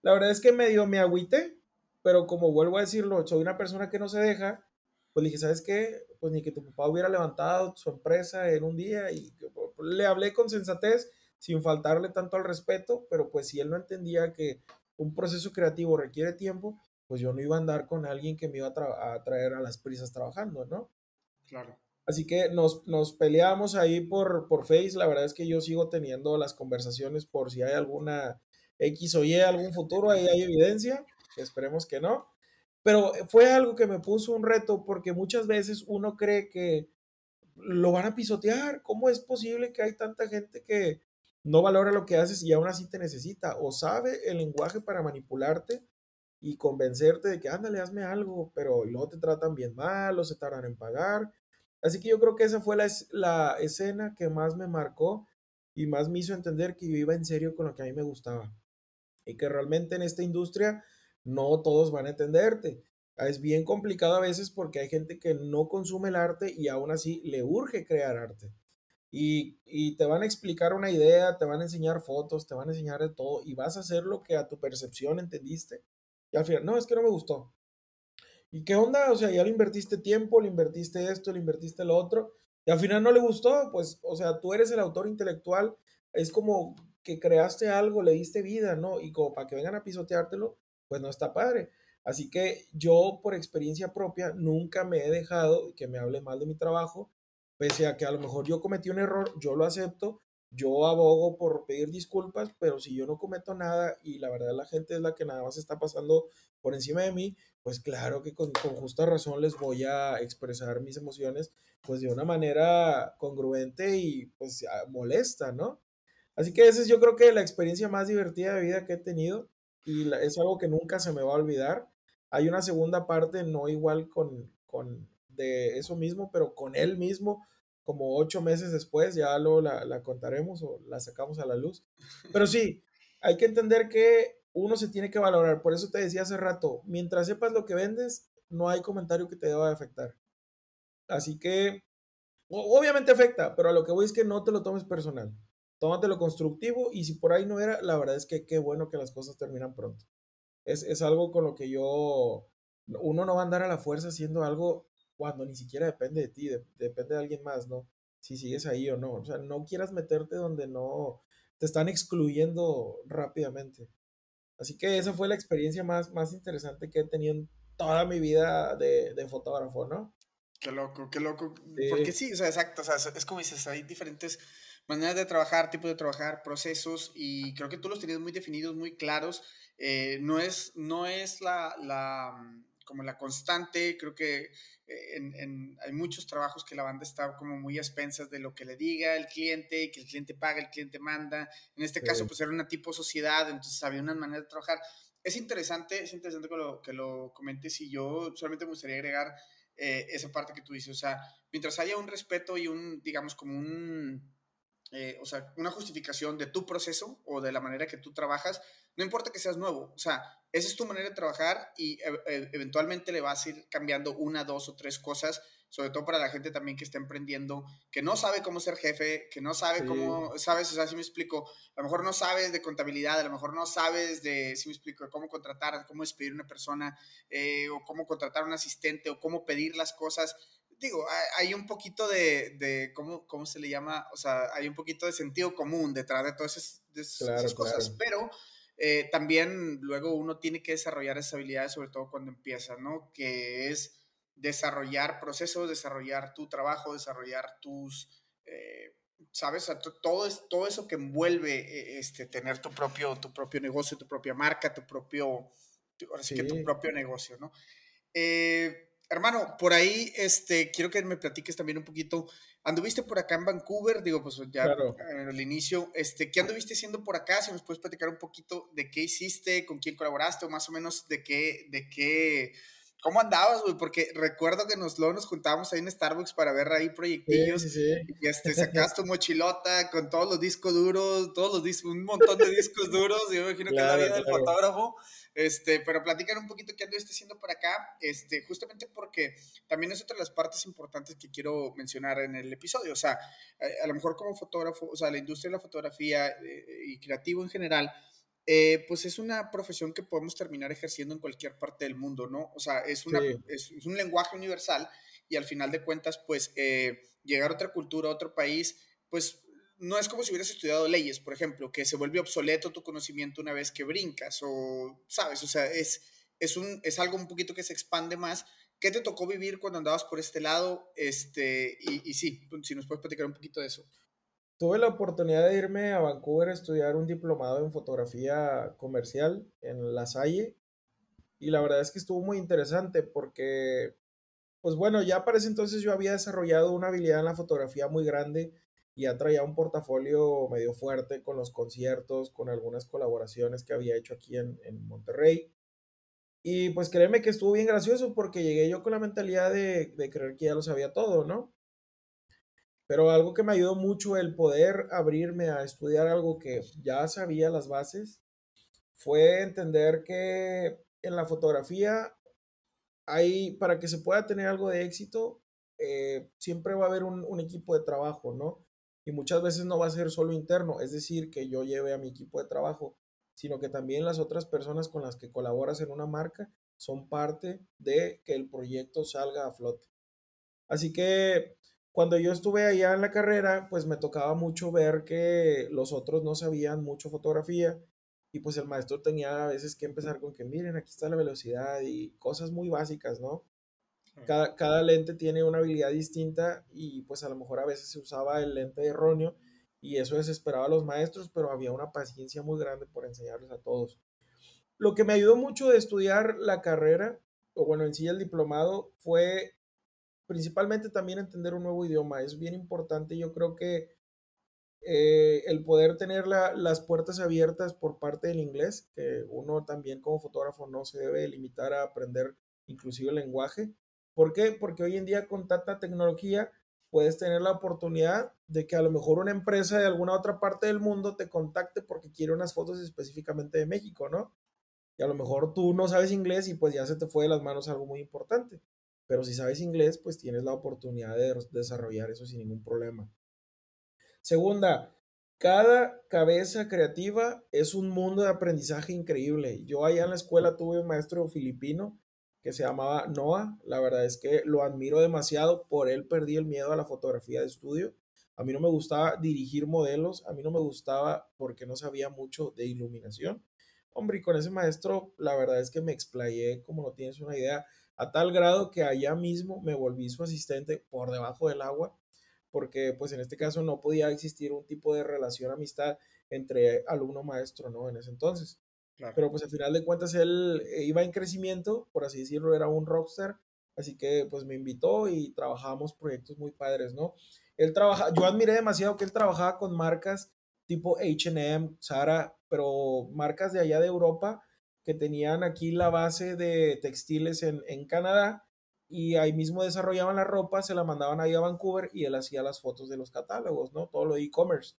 La verdad es que medio me agüité, pero como vuelvo a decirlo, soy una persona que no se deja, pues dije, ¿sabes qué? Pues ni que tu papá hubiera levantado su empresa en un día y le hablé con sensatez, sin faltarle tanto al respeto, pero pues si él no entendía que un proceso creativo requiere tiempo, pues yo no iba a andar con alguien que me iba a, tra a traer a las prisas trabajando, ¿no? Claro. Así que nos, nos peleamos ahí por, por Face. La verdad es que yo sigo teniendo las conversaciones por si hay alguna X o Y, algún futuro, ahí hay evidencia. Esperemos que no. Pero fue algo que me puso un reto porque muchas veces uno cree que lo van a pisotear. ¿Cómo es posible que hay tanta gente que no valora lo que haces y aún así te necesita? O sabe el lenguaje para manipularte y convencerte de que ándale, hazme algo, pero luego te tratan bien mal o se tardan en pagar. Así que yo creo que esa fue la, la escena que más me marcó y más me hizo entender que yo iba en serio con lo que a mí me gustaba y que realmente en esta industria no todos van a entenderte. Es bien complicado a veces porque hay gente que no consume el arte y aún así le urge crear arte. Y, y, te van a explicar una idea, te van a enseñar fotos, te van a enseñar de todo y vas a hacer lo que a tu percepción entendiste. Y al final, no, es que no me gustó. ¿Y qué onda? O sea, ya le invertiste tiempo, le invertiste esto, le invertiste lo otro, y al final no le gustó, pues, o sea, tú eres el autor intelectual, es como que creaste algo, le diste vida, ¿no? Y como para que vengan a pisoteártelo, pues no está padre. Así que yo, por experiencia propia, nunca me he dejado que me hable mal de mi trabajo, pese a que a lo mejor yo cometí un error, yo lo acepto, yo abogo por pedir disculpas, pero si yo no cometo nada y la verdad la gente es la que nada más está pasando por encima de mí, pues claro que con, con justa razón les voy a expresar mis emociones pues de una manera congruente y pues molesta, ¿no? Así que esa es yo creo que la experiencia más divertida de vida que he tenido y es algo que nunca se me va a olvidar. Hay una segunda parte, no igual con, con de eso mismo, pero con él mismo, como ocho meses después, ya lo la, la contaremos o la sacamos a la luz. Pero sí, hay que entender que uno se tiene que valorar. Por eso te decía hace rato, mientras sepas lo que vendes, no hay comentario que te deba afectar. Así que, obviamente afecta, pero a lo que voy es que no te lo tomes personal. Tómatelo constructivo y si por ahí no era, la verdad es que qué bueno que las cosas terminan pronto. Es, es algo con lo que yo, uno no va a andar a la fuerza haciendo algo cuando ni siquiera depende de ti, depende de alguien más, ¿no? Si sigues ahí o no. O sea, no quieras meterte donde no te están excluyendo rápidamente. Así que esa fue la experiencia más, más interesante que he tenido en toda mi vida de, de fotógrafo, ¿no? Qué loco, qué loco. Porque sí, o sea, exacto, o sea, es como dices, hay diferentes maneras de trabajar, tipos de trabajar, procesos, y creo que tú los tenías muy definidos, muy claros. Eh, no es, no es la, la, mm, como la constante, creo que eh, en, en, hay muchos trabajos que la banda está como muy a expensas de lo que le diga el cliente, que el cliente paga, el cliente manda. En este sí. caso, pues era una tipo sociedad, entonces había una manera de trabajar. Es interesante, es interesante que lo, que lo comentes y yo solamente me gustaría agregar eh, esa parte que tú dices. O sea, mientras haya un respeto y un, digamos, como un, eh, o sea, una justificación de tu proceso o de la manera que tú trabajas, no importa que seas nuevo. O sea, esa es tu manera de trabajar y e eventualmente le vas a ir cambiando una, dos o tres cosas sobre todo para la gente también que está emprendiendo, que no sabe cómo ser jefe, que no sabe sí. cómo, sabes, o sea, si me explico, a lo mejor no sabes de contabilidad, a lo mejor no sabes de, si me explico, de cómo contratar, cómo despedir una persona, eh, o cómo contratar a un asistente, o cómo pedir las cosas. Digo, hay un poquito de, de ¿cómo, ¿cómo se le llama? O sea, hay un poquito de sentido común detrás de todas esas, de esas claro, cosas, claro. pero eh, también luego uno tiene que desarrollar esas habilidades, sobre todo cuando empieza, ¿no? Que es desarrollar procesos, desarrollar tu trabajo, desarrollar tus, eh, ¿sabes? O sea, todo, es, todo eso que envuelve eh, este, tener tu propio, tu propio negocio, tu propia marca, tu propio, tu, ahora sí, sí. que tu propio negocio, ¿no? Eh, hermano, por ahí este, quiero que me platiques también un poquito. Anduviste por acá en Vancouver, digo, pues ya claro. en el inicio. Este, ¿Qué anduviste haciendo por acá? Si nos puedes platicar un poquito de qué hiciste, con quién colaboraste, o más o menos de qué, de qué, ¿Cómo andabas, güey? Porque recuerdo que nos, luego nos juntábamos ahí en Starbucks para ver ahí proyectillos. Sí, sí, sí. Y este, <laughs> sacas tu mochilota con todos los discos duros, todos los discos, un montón de discos duros. Yo me imagino claro, que la vida claro. del fotógrafo. Este, pero platican un poquito qué anduviste haciendo por acá, este, justamente porque también es otra de las partes importantes que quiero mencionar en el episodio. O sea, a, a lo mejor como fotógrafo, o sea, la industria de la fotografía eh, y creativo en general, eh, pues es una profesión que podemos terminar ejerciendo en cualquier parte del mundo, ¿no? O sea, es, una, sí. es, es un lenguaje universal y al final de cuentas, pues eh, llegar a otra cultura, a otro país, pues no es como si hubieras estudiado leyes, por ejemplo, que se vuelve obsoleto tu conocimiento una vez que brincas o, ¿sabes? O sea, es, es, un, es algo un poquito que se expande más. ¿Qué te tocó vivir cuando andabas por este lado? Este, y, y sí, si nos puedes platicar un poquito de eso. Tuve la oportunidad de irme a Vancouver a estudiar un diplomado en fotografía comercial en La Salle y la verdad es que estuvo muy interesante porque, pues bueno, ya para ese entonces yo había desarrollado una habilidad en la fotografía muy grande y ya traía un portafolio medio fuerte con los conciertos, con algunas colaboraciones que había hecho aquí en, en Monterrey. Y pues créeme que estuvo bien gracioso porque llegué yo con la mentalidad de, de creer que ya lo sabía todo, ¿no? Pero algo que me ayudó mucho el poder abrirme a estudiar algo que ya sabía las bases fue entender que en la fotografía hay, para que se pueda tener algo de éxito, eh, siempre va a haber un, un, equipo de trabajo, ¿no? Y muchas veces no va a ser solo interno, es decir, que yo lleve a mi equipo de trabajo, sino que también las otras personas con las que colaboras en una marca son parte de que el proyecto salga a flote. Así que cuando yo estuve allá en la carrera, pues me tocaba mucho ver que los otros no sabían mucho fotografía y pues el maestro tenía a veces que empezar con que miren, aquí está la velocidad y cosas muy básicas, ¿no? Cada, cada, lente tiene una habilidad distinta y pues a lo mejor a veces se usaba el lente erróneo y eso desesperaba a los maestros, pero había una paciencia muy grande por enseñarles a todos. Lo que me ayudó mucho de estudiar la carrera, o bueno, en sí el diplomado, fue principalmente también entender un nuevo idioma. Es bien importante, yo creo que eh, el poder tener la, las puertas abiertas por parte del inglés, que uno también como fotógrafo no se debe limitar a aprender inclusive el lenguaje. ¿Por qué? Porque hoy en día con tanta tecnología puedes tener la oportunidad de que a lo mejor una empresa de alguna otra parte del mundo te contacte porque quiere unas fotos específicamente de México, ¿no? Y a lo mejor tú no sabes inglés y pues ya se te fue de las manos algo muy importante. Pero si sabes inglés, pues tienes la oportunidad de desarrollar eso sin ningún problema. Segunda, cada cabeza creativa es un mundo de aprendizaje increíble. Yo allá en la escuela tuve un maestro filipino que se llamaba Noah. La verdad es que lo admiro demasiado. Por él perdí el miedo a la fotografía de estudio. A mí no me gustaba dirigir modelos. A mí no me gustaba porque no sabía mucho de iluminación. Hombre, y con ese maestro, la verdad es que me explayé, como no tienes una idea, a tal grado que allá mismo me volví su asistente por debajo del agua, porque pues en este caso no podía existir un tipo de relación, amistad entre alumno-maestro, ¿no? En ese entonces. Pero pues al final de cuentas él eh, iba en crecimiento, por así decirlo, era un rockstar, así que pues me invitó y trabajábamos proyectos muy padres, ¿no? Él trabaja, yo admiré demasiado que él trabajaba con marcas tipo H&M, Zara, pero marcas de allá de Europa que tenían aquí la base de textiles en, en Canadá y ahí mismo desarrollaban la ropa, se la mandaban ahí a Vancouver y él hacía las fotos de los catálogos, ¿no? Todo lo e-commerce.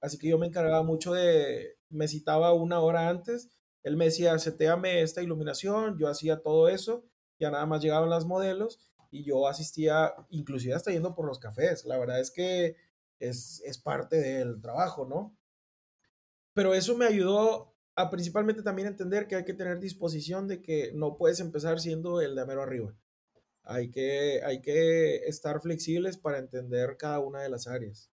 Así que yo me encargaba mucho de, me citaba una hora antes él me decía, seteame esta iluminación, yo hacía todo eso, ya nada más llegaban las modelos y yo asistía, inclusive hasta yendo por los cafés. La verdad es que es, es parte del trabajo, ¿no? Pero eso me ayudó a principalmente también entender que hay que tener disposición de que no puedes empezar siendo el de mero arriba. Hay que, hay que estar flexibles para entender cada una de las áreas.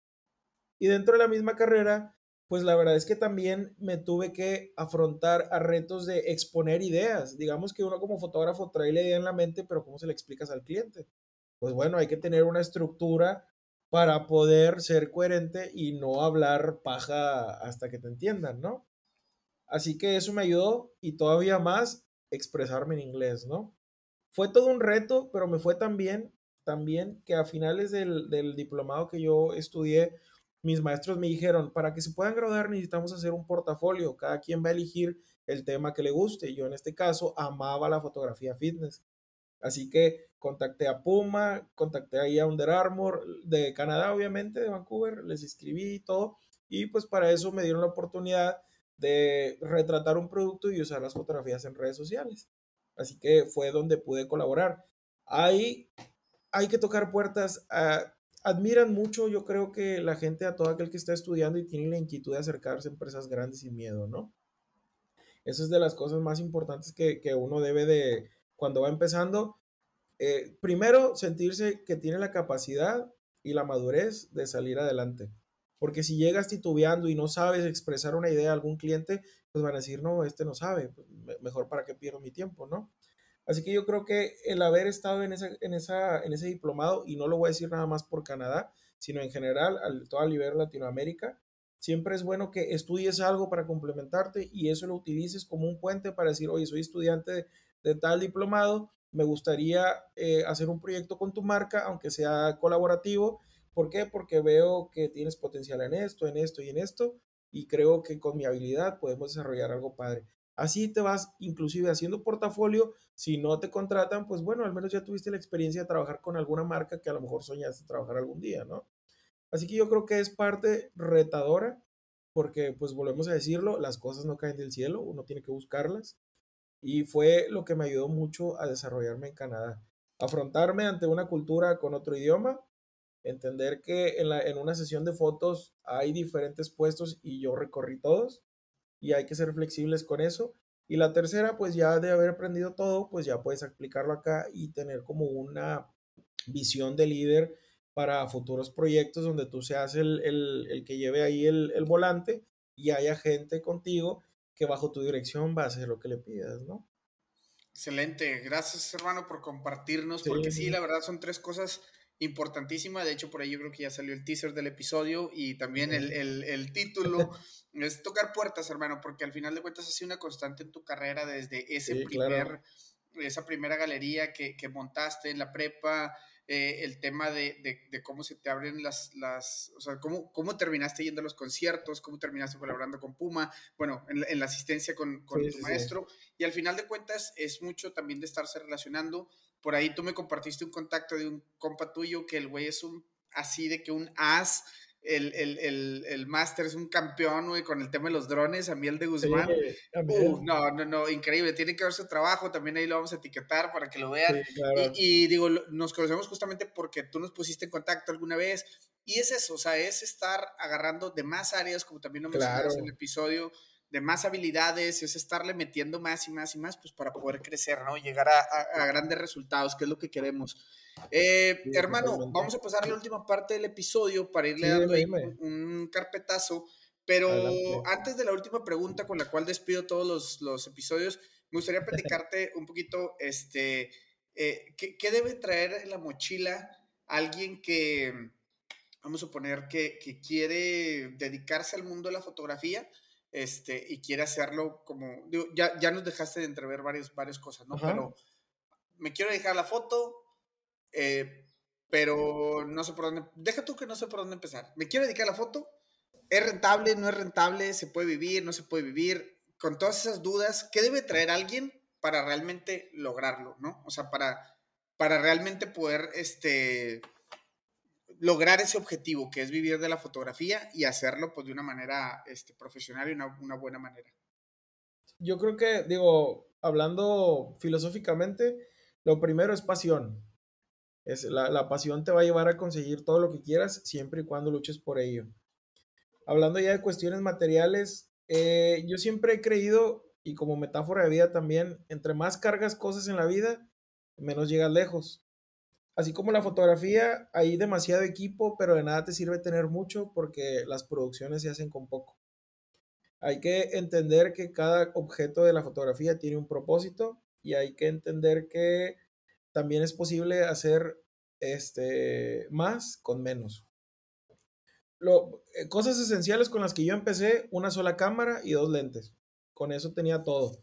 Y dentro de la misma carrera, pues la verdad es que también me tuve que afrontar a retos de exponer ideas. Digamos que uno como fotógrafo trae la idea en la mente, pero ¿cómo se le explicas al cliente? Pues bueno, hay que tener una estructura para poder ser coherente y no hablar paja hasta que te entiendan, ¿no? Así que eso me ayudó y todavía más expresarme en inglés, ¿no? Fue todo un reto, pero me fue también, también que a finales del, del diplomado que yo estudié, mis maestros me dijeron, para que se puedan graduar necesitamos hacer un portafolio, cada quien va a elegir el tema que le guste. Yo en este caso amaba la fotografía fitness. Así que contacté a Puma, contacté ahí a Under Armour de Canadá, obviamente, de Vancouver, les escribí y todo. Y pues para eso me dieron la oportunidad de retratar un producto y usar las fotografías en redes sociales. Así que fue donde pude colaborar. Ahí hay que tocar puertas. a admiran mucho, yo creo que la gente a todo aquel que está estudiando y tiene la inquietud de acercarse a empresas grandes sin miedo, ¿no? Esa es de las cosas más importantes que, uno debe de, cuando va empezando, eh, primero sentirse que tiene la capacidad y la madurez de salir adelante. Porque si llegas titubeando y no sabes expresar una idea a algún cliente, pues van a decir, no, este no sabe, pues, mejor para qué pierdo mi tiempo, ¿no? Así que yo creo que el haber estado en, esa, en, esa, en ese diplomado, y no lo voy a decir nada más por Canadá, sino en general, a nivel Latinoamérica, siempre es bueno que estudies algo para complementarte y eso lo utilices como un puente para decir, oye, soy estudiante de, tal diplomado, me gustaría eh, hacer un proyecto con tu marca, aunque sea colaborativo. ¿Por qué? Porque veo que tienes potencial en esto, en esto y en esto, y creo que con mi habilidad podemos desarrollar algo padre. Así te vas inclusive haciendo portafolio. Si no te contratan, pues bueno, al menos ya tuviste la experiencia de trabajar con alguna marca que a lo mejor soñaste trabajar algún día, ¿no? Así que yo creo que es parte retadora, porque pues volvemos a decirlo, las cosas no caen del cielo, uno tiene que buscarlas. Y fue lo que me ayudó mucho a desarrollarme en Canadá. Afrontarme ante una cultura con otro idioma, entender que en, la, en una sesión de fotos hay diferentes puestos y yo recorrí todos y hay que ser flexibles con eso. Y la tercera, pues ya de haber aprendido todo, pues ya puedes aplicarlo acá y tener como una visión de líder para futuros proyectos donde tú seas el, el, el que lleve ahí el, el, volante y haya gente contigo que bajo tu dirección va a hacer lo que le pidas, ¿no? Excelente, gracias hermano por compartirnos, sí. porque sí, la verdad son tres cosas importantísima. De hecho, por ahí yo creo que ya salió el teaser del episodio y también el, el, el título. <laughs> es tocar puertas, hermano, porque al final de cuentas ha sido una constante en tu carrera desde ese sí, primer, claro. esa primera galería que, que, montaste en la prepa. Eh, el tema de, de, de, cómo se te abren las, las o sea, cómo, cómo terminaste yendo a los conciertos, cómo terminaste colaborando con Puma, bueno, en, en la asistencia con, con sí, tu sí, maestro, y al final de cuentas es mucho también de estarse relacionando, por ahí tú me compartiste un contacto de un compa tuyo que el güey es un así de que un as, el, el, el, el máster es un campeón, güey, con el tema de los drones, a de Guzmán. Sí, uh, no, no, no, increíble. Tiene que ver su trabajo, también ahí lo vamos a etiquetar para que lo vean. Sí, claro. y, y, digo, nos conocemos justamente porque tú nos pusiste en contacto alguna vez. Y es eso, o sea, es estar agarrando de más áreas, como también lo mencionamos claro. en el episodio, de más habilidades, es estarle metiendo más y más y más, pues para poder crecer, ¿no? Llegar a, a, a grandes resultados, que es lo que queremos. Eh, sí, hermano, totalmente. vamos a pasar a la última parte del episodio para irle sí, dando dime, un, un, carpetazo, pero Adelante. antes de la última pregunta con la cual despido todos los, los episodios, me gustaría <laughs> platicarte un poquito, este, eh, ¿qué, ¿qué, debe traer en la mochila alguien que, vamos a suponer, que, que quiere dedicarse al mundo de la fotografía? Este, y quiere hacerlo como, digo, ya, ya nos dejaste de entrever varias, varias cosas, ¿no? Ajá. Pero me quiero dejar la foto, eh, pero no sé por dónde, deja tú que no sé por dónde empezar. Me quiero dedicar a la foto, es rentable, no es rentable, se puede vivir, no se puede vivir, con todas esas dudas, ¿qué debe traer alguien para realmente lograrlo, no? O sea, para, para realmente poder, este, lograr ese objetivo que es vivir de la fotografía y hacerlo pues de una manera este, profesional y una, buena manera. Yo creo que, digo, hablando filosóficamente, lo primero es pasión. Es, la, la, pasión te va a llevar a conseguir todo lo que quieras siempre y cuando luches por ello. Hablando ya de cuestiones materiales, eh, yo siempre he creído, y como metáfora de vida también, entre más cargas cosas en la vida, menos llegas lejos. Así como la fotografía, hay demasiado equipo, pero de nada te sirve tener mucho porque las producciones se hacen con poco. Hay que entender que cada objeto de la fotografía tiene un propósito y hay que entender que también es posible hacer este, más con menos. Lo, eh, cosas esenciales con las que yo empecé, una sola cámara y dos lentes. Con eso tenía todo.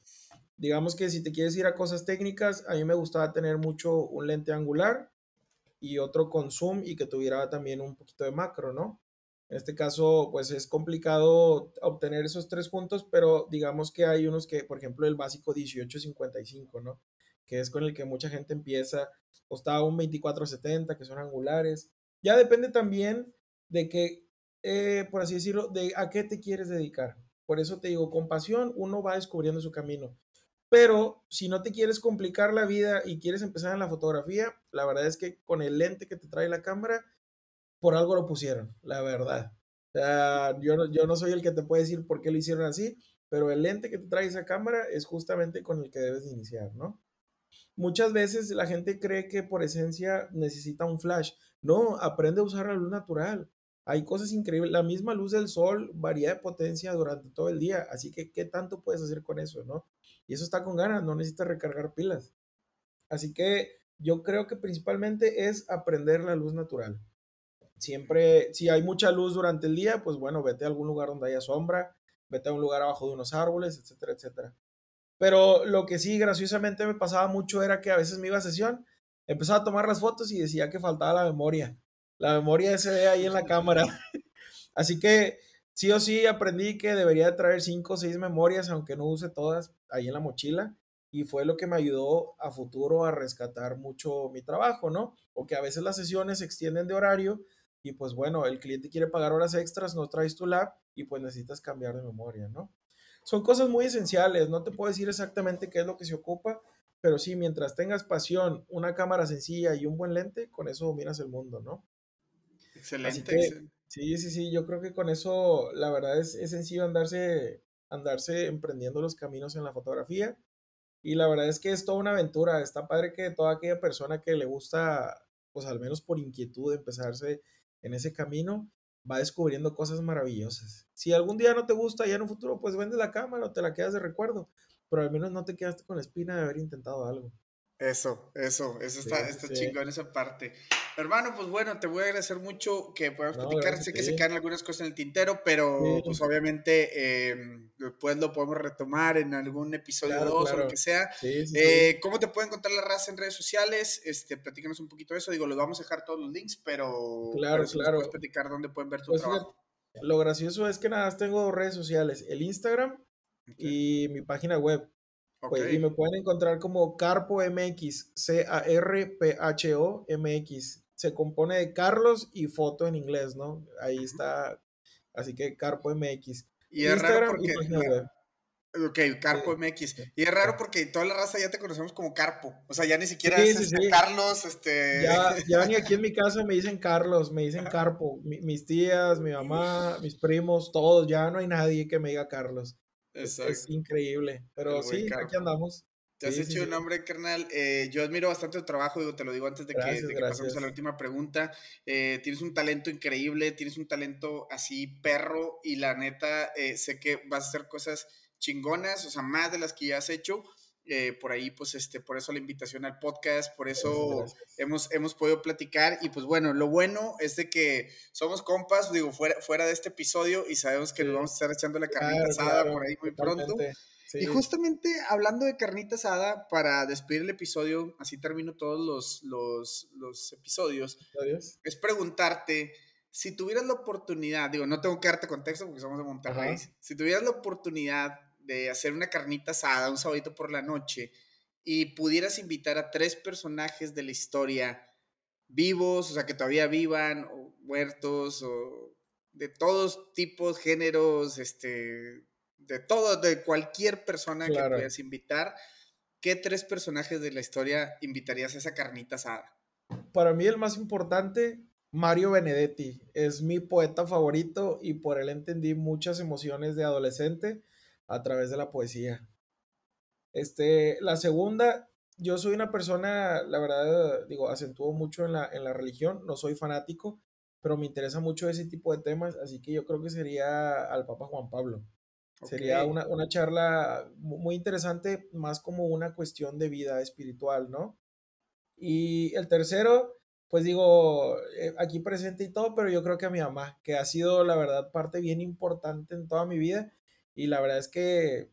Digamos que si te quieres ir a cosas técnicas, a mí me gustaba tener mucho un lente angular y otro con zoom y que tuviera también un poquito de macro, ¿no? En este caso, pues es complicado obtener esos tres puntos, pero digamos que hay unos que, por ejemplo, el básico 1855, ¿no? que es con el que mucha gente empieza, está un 2470, que son angulares. Ya depende también de que, eh, por así decirlo, de a qué te quieres dedicar. Por eso te digo, con pasión uno va descubriendo su camino. Pero si no te quieres complicar la vida y quieres empezar en la fotografía, la verdad es que con el lente que te trae la cámara, por algo lo pusieron, la verdad. Yo, no, yo no soy el que te puede decir por qué lo hicieron así, pero el lente que te trae esa cámara es justamente con el que debes de iniciar, ¿no? Muchas veces la gente cree que por esencia necesita un flash. No, aprende a usar la luz natural. Hay cosas increíbles. La misma luz del sol varía de potencia durante todo el día. Así que, ¿qué tanto puedes hacer con eso, no? Eso está con ganas, no necesitas recargar pilas. Así que yo creo que principalmente es aprender la luz natural. Siempre, si hay mucha luz durante el día, pues bueno, vete a algún lugar donde haya sombra, vete a un lugar abajo de unos árboles, etcétera, etcétera. Pero lo que sí, graciosamente me pasaba mucho era que a veces me iba a sesión, empezaba a tomar las fotos y decía que faltaba la memoria. La memoria se ve ahí en la cámara. <laughs> Así que sí o sí aprendí que debería de traer cinco o seis memorias, aunque no use todas ahí en la mochila. Y fue lo que me ayudó a futuro a rescatar mucho mi trabajo, ¿no? O que a veces las sesiones se extienden de horario y pues bueno, el cliente quiere pagar horas extras, no traes tu lab y pues necesitas cambiar de memoria, ¿no? Son cosas muy esenciales, no te puedo decir exactamente qué es lo que se ocupa, pero sí, mientras tengas pasión, una cámara sencilla y un buen lente, con eso dominas el mundo, ¿no? Excelente. Sí, sí, sí, yo creo que con eso la verdad es, es sencillo andarse, andarse emprendiendo los caminos en la fotografía. Y la verdad es que es toda una aventura. Está padre que toda aquella persona que le gusta, pues al menos por inquietud, empezarse en ese camino, va descubriendo cosas maravillosas. Si algún día no te gusta, ya en un futuro, pues vende la cámara o te la quedas de recuerdo, pero al menos no te quedaste con la espina de haber intentado algo. Eso, eso, eso está, está chingón esa parte. Hermano, pues bueno, te voy a agradecer mucho que podamos platicar. Sé que se quedan algunas cosas en el tintero, pero pues obviamente em, después lo podemos retomar en algún episodio 2 o lo que sea. Eh, ¿Cómo te pueden encontrar la raza en redes sociales? Este, platícanos un poquito de eso. Digo, les vamos a dejar todos los links, pero, claro, claro. puedes platicar dónde pueden ver tu pues trabajo. Lo gracioso es que nada, tengo dos redes sociales, el Instagram y mi página web. Pues, y me pueden encontrar como Carpo MX, C-A-R-P-H-O MX se compone de Carlos y foto en inglés, ¿no? Ahí está. Así que Carpo MX. Y es raro porque. Ok, Carpo MX. Y es raro porque toda la raza ya te conocemos como Carpo. O sea, ya ni siquiera es este Carlos, este. Ya, ya ni aquí en mi <laughs> casa me dicen Carlos, me dicen Carpo. mis tías, mi mamá, mis primos, todos. Ya no hay nadie que me diga Carlos. Exacto. Es, increíble. Pero sí, aquí andamos. Te has hecho un nombre, carnal. Eh, yo admiro bastante tu trabajo, digo, te lo digo antes de que, pasemos a la última pregunta. Eh, tienes un talento increíble, tienes un talento así perro y la neta, eh, sé que vas a hacer cosas chingonas, o sea, más de las que ya has hecho. Por ahí, pues, este, por eso la invitación al podcast, por eso hemos, hemos podido platicar. Y pues bueno, lo bueno es de que somos compas, digo, fuera, fuera de este episodio y sabemos que nos vamos a estar echando la carnita asada por ahí muy pronto. y justamente hablando de carnita asada, para despedir el episodio, así termino todos los, los, los episodios, es preguntarte, si tuvieras la oportunidad, digo, no tengo que darte contexto porque somos de Monterrey, si tuvieras la oportunidad de hacer una carnita asada un sábado por la noche y pudieras invitar a tres personajes de la historia vivos, o sea, que todavía vivan, o muertos, o de todos tipos, géneros, este, de todo, de cualquier persona que puedas invitar, ¿qué tres personajes de la historia invitarías a esa carnita asada? Para mí el más importante, Mario Benedetti, es mi poeta favorito y por él entendí muchas emociones de adolescente a través de la poesía. Este, la segunda, yo soy una persona, la verdad, digo, acentúo mucho en la, en la religión, no soy fanático, pero me interesa mucho ese tipo de temas, así que yo creo que sería al Papa Juan Pablo. Sería una, una, charla muy interesante, más como una cuestión de vida espiritual, ¿no? Y el tercero, pues digo, eh, aquí presente y todo, pero yo creo que a mi mamá, que ha sido la verdad parte bien importante en toda mi vida. Y la verdad es que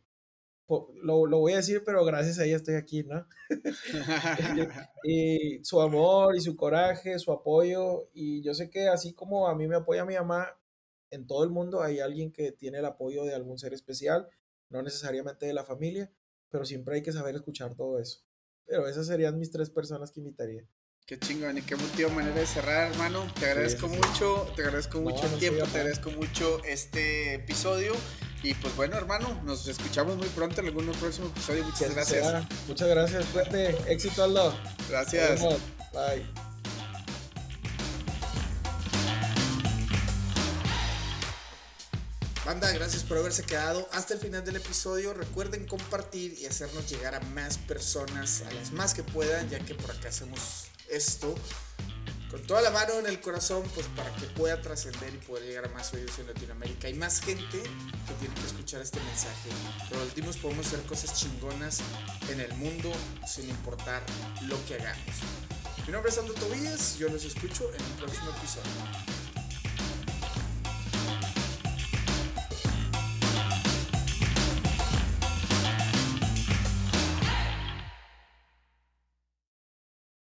lo, lo voy a decir, pero gracias a ella estoy aquí, ¿no? <laughs> <laughs> y su amor y su coraje, su apoyo. Y yo sé que así como a mí me apoya mi mamá, en todo el mundo hay alguien que tiene el apoyo de algún ser especial, no necesariamente de la familia, pero siempre hay que saber escuchar todo eso. Pero esas serían mis tres personas que invitaría. Qué chingón y qué motivo manera de cerrar, hermano. Te agradezco mucho, te agradezco mucho el tiempo, te agradezco mucho este episodio. Y pues bueno, hermano, nos escuchamos muy pronto en algún próximo episodio. Muchas gracias. Muchas gracias, fuerte. Éxito, Aldo. Gracias. Bye. Banda, gracias por haberse quedado hasta el final del episodio. Recuerden compartir y hacernos llegar a más personas, a las más que puedan, ya que por acá hacemos esto con toda la mano en el corazón, pues para que pueda trascender y poder llegar a más oídos en Latinoamérica. Hay más gente que tiene que escuchar este mensaje. Pero últimos podemos hacer cosas chingonas en el mundo sin importar lo que hagamos. Mi nombre es Aldo Tobías, yo los escucho en un próximo episodio.